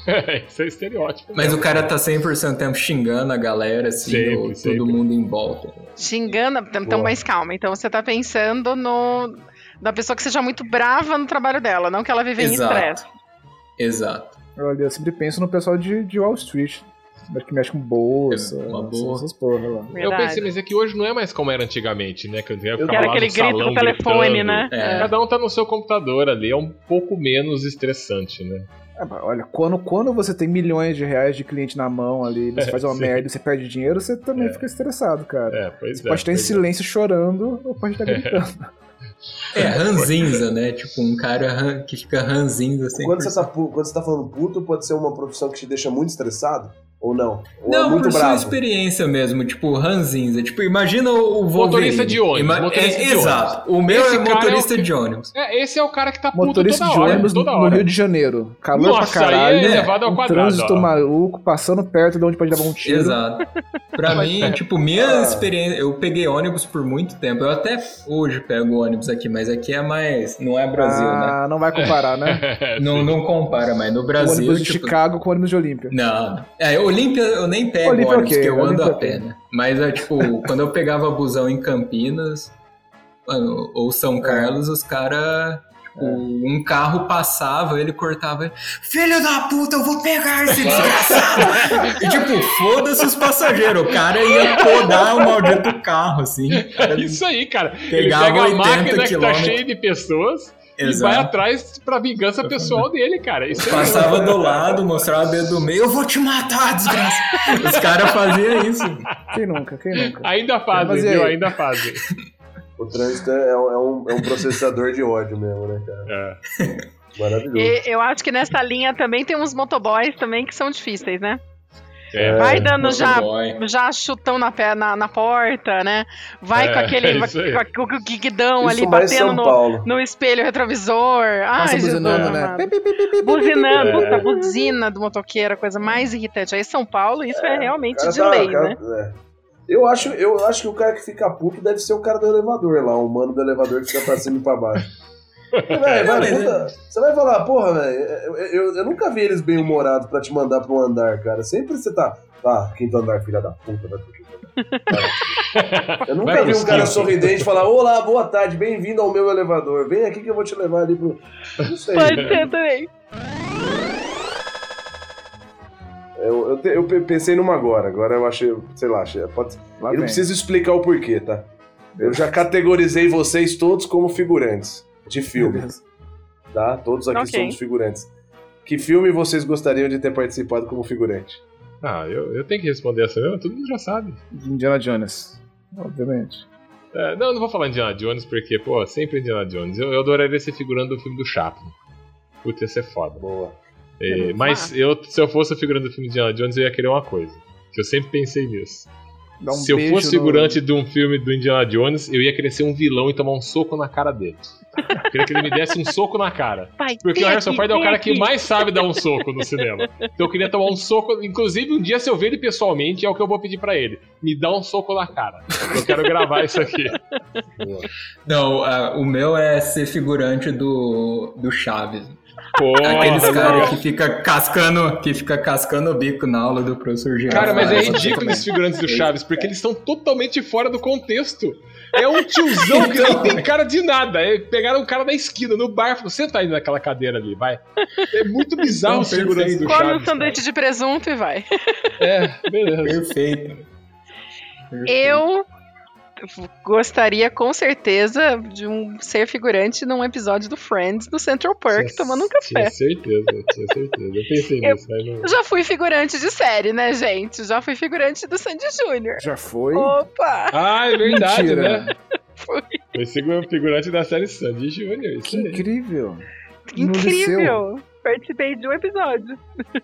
Isso é estereótipo. Mas o cara tá 100% do tempo xingando a galera, assim, Sempre, o- sempre. todo mundo em volta. Xingando. Então, Boa. mais calma. Então você tá pensando no. Da pessoa que seja muito brava no trabalho dela, não que ela vive em Exato. estresse. Exato. Olha, eu sempre penso no pessoal de, de Wall Street. Que mexe com bolsa, É, uma boa. essas porra lá. Eu Verdade. pensei, mas é que hoje não é mais como era antigamente, né? Que eu era aquele grito do telefone, né? É. Cada um tá no seu computador ali, é um pouco menos estressante, né? É, mas olha, quando, quando você tem milhões de reais de cliente na mão ali, você É, faz uma sim. merda e você perde dinheiro, você também fica estressado, cara. É, pois Você é. pode estar em é. silêncio chorando ou pode estar gritando. É, ranzinza, né? Tipo, um cara que fica ranzinza assim. Quando você, tá, quando você tá falando puto, pode ser uma profissão que te deixa muito estressado? Ou não? Ou Não, é muito por sua bravo? experiência mesmo, tipo, ranzinza. Tipo, imagina o Wolverine. Motorista de ônibus, motorista é, de Exato. O meu Esse é motorista é o- de ônibus. É, esse é o cara que tá puto Motorista toda de hora, ônibus no, toda no hora. Rio de Janeiro. Calor Nossa, pra caralho. aí é né? levado ao um quadrado, trânsito ó. maluco, passando perto de onde pode levar um tiro. Exato. Pra mim, tipo, minha experiência. Eu peguei ônibus por muito tempo. Eu até hoje pego ônibus aqui, mas aqui é mais. Não é Brasil, né? ah, não vai comparar, né? Não, não compara, mas no o Brasil. ônibus de tipo, Chicago com o ônibus de Olímpia. Não. É, Olímpia eu nem pego Olímpia, ônibus, ok, porque eu ando a pé, né? Mas é tipo, quando eu pegava busão em Campinas mano, ou É. São Carlos, os caras. Tipo, um carro passava, ele cortava. Filho da puta, eu vou pegar esse desgraçado! e tipo, foda-se os passageiros. O cara ia podar o maldito carro, assim. É isso aí, cara. Ele Pegava pega a 80 máquina que tá cheia de pessoas e vai Exato. atrás pra vingança pessoal dele, cara. Isso é Passava do lado, mostrava o dedo do meio, eu vou te matar, desgraça. Os caras faziam isso. Quem nunca, quem nunca? Ainda fazem, Mas viu? Ainda fazem. O trânsito é, um- é um, é um processador de ódio mesmo, né, cara? É. Maravilhoso. E eu acho que nessa linha também tem uns motoboys também que são difíceis, né? É. Vai dando já, já chutão na, pé, na, na porta, né? Vai É, com aquele é com, com o guidão ali batendo no, no espelho retrovisor. Ai, buzinando, né? Buzinando, É. puta, buzina do motoqueiro, a coisa mais irritante. Aí São Paulo, isso é, realmente Cara de tá- lei, cara- né? é. Eu acho, eu acho que o cara que fica puto deve ser o cara do elevador lá, o mano do elevador que fica pra cima e pra baixo. Véi, vai, mas puta, você vai falar, porra, velho, eu, eu- eu nunca vi eles bem humorados pra te mandar pra um andar, cara. Sempre você tá. Tá, quinto andar, filha da puta, vai pro quinto andar. Eu nunca Vai vi um cara quinto. sorridente falar: Olá, boa tarde, bem-vindo ao meu elevador. Vem aqui que eu vou te levar ali pro. Não sei. Pode ser também. Eu, eu, te- eu pe- pensei numa agora, agora eu achei, sei lá, achei, pode, eu não preciso explicar o porquê, tá? Eu já categorizei vocês todos como figurantes de filme, tá? Todos aqui Ok. somos figurantes. Que filme vocês gostariam de ter participado como figurante? Ah, eu, eu tenho que responder essa mesmo, todo mundo já sabe. De Indiana Jones. Obviamente. É, não, eu não vou falar Indiana Jones, porque, pô, sempre Indiana Jones. Eu, eu adoraria ser figurando do filme do Chaplin. Putz, ia ser foda. Boa. É, mas eu, se eu fosse o figurante do filme de Indiana Jones, eu ia querer uma coisa. Que eu sempre pensei nisso. Dá um se eu fosse no- figurante de um filme do Indiana Jones, eu ia querer ser um vilão e tomar um soco na cara dele. Eu queria que ele me desse um soco na cara. Pai, Porque o Harrison Ford é o cara que aqui. mais sabe dar um soco no cinema. Então eu queria tomar um soco. Inclusive, um dia, se eu ver ele pessoalmente, é o que eu vou pedir pra ele. Me dá um soco na cara. Eu quero gravar isso aqui. Não, a- o meu é ser figurante do, do Chaves. Porra, Aqueles não. caras que fica cascando, que fica cascando o bico na aula do professor Geraldo. Cara, mas é ridículo esses figurantes do Chaves, porque eles estão totalmente fora do contexto. É um tiozão que nem tem cara de nada. É, pegaram um cara da esquina, no bar, falou, senta aí naquela cadeira ali, vai. É muito bizarro Não, os figurantes do Come um Chaves. sanduíche de presunto e vai. É, beleza. Perfeito. Perfeito. Eu gostaria com certeza de um ser figurante num episódio do Friends do Central Park Tinha- tomando um café. Tinha certeza, tinha certeza. Eu pensei Eu- nisso, mas não. Eu já fui figurante de série, né, gente? Já fui figurante do Sandy Júnior. Já foi? Opa! Ah, é verdade, Mentira. né? Fui. Foi figurante da série Sandy Júnior. Isso Que incrível. No liceu. Incrível! Participei de um episódio.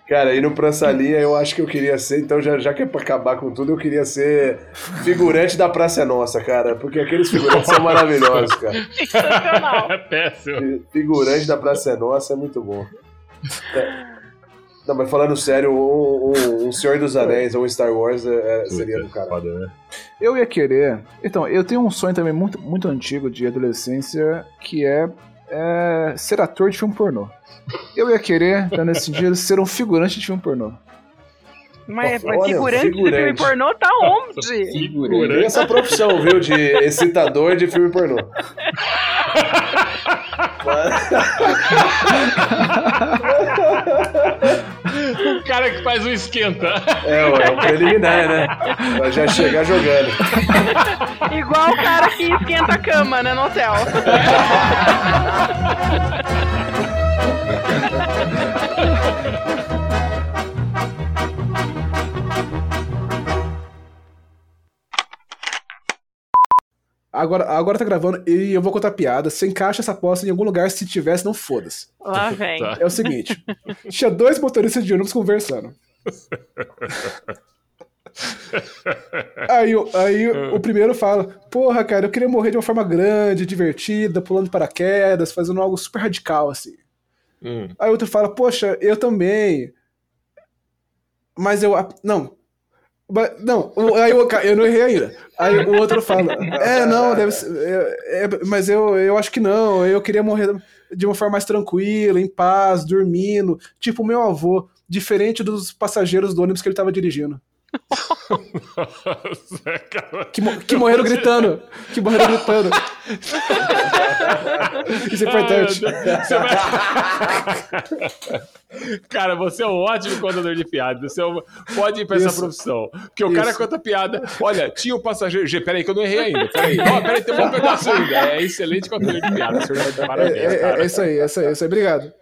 Cara, aí no Prançalinha eu acho que eu queria ser, então já, já que é pra acabar com tudo, eu queria ser figurante da Praça é Nossa, cara. Porque aqueles figurantes são maravilhosos, cara. Sensacional. É péssimo. Figurante da Praça é Nossa é muito bom. É. Não, mas falando sério, um, um, um Senhor dos Anéis ou um Star Wars é- é- seria do Puta, cara. foda, né? Eu ia querer. Então, eu tenho um sonho também muito, muito antigo de adolescência que é, é ser ator de filme pornô. Eu ia querer, então, nesse sentido, ser um figurante de filme pornô. Mas, Olha, mas figurante, de filme figurante. pornô tá onde? Figurante. Tem essa profissão, viu? De excitador de filme pornô. O cara que faz um esquenta. É, ué, é o preliminar, né? Pra já chegar jogando. Igual o cara que esquenta a cama, né, no hotel. Agora, agora tá gravando e eu vou contar piada. Você encaixa essa aposta em algum lugar, se tivesse, não foda-se. Lá vem. Tá. É o seguinte: tinha dois motoristas de ônibus conversando. Aí, o- aí o primeiro fala: Porra, cara, eu queria morrer de uma forma grande, divertida, pulando de paraquedas, fazendo algo super radical assim. Hum. Aí o outro fala: Poxa, eu também. Mas eu. Não. Não, aí eu, eu não errei ainda. Aí o outro fala: É, não, deve ser. é, é, mas eu, eu acho que não. Eu queria morrer de uma forma mais tranquila, em paz, dormindo. Tipo o meu avô, diferente dos passageiros do ônibus que ele tava dirigindo. Nossa, cara. Que, mo- que morreram gritando. Que morreram gritando. Isso é importante. Você vai- Cara, você é um ótimo contador de piada. Você é um- pode ir pra essa Isso. profissão. Porque o cara Isso. conta piada. Olha, tinha o passageiro. Gê, Peraí, que eu não errei ainda. Peraí, Ó, peraí, tem um pedaço ainda. É excelente contador de piada. senhor. É, é- cara. é isso aí, é isso aí, é isso aí. Obrigado.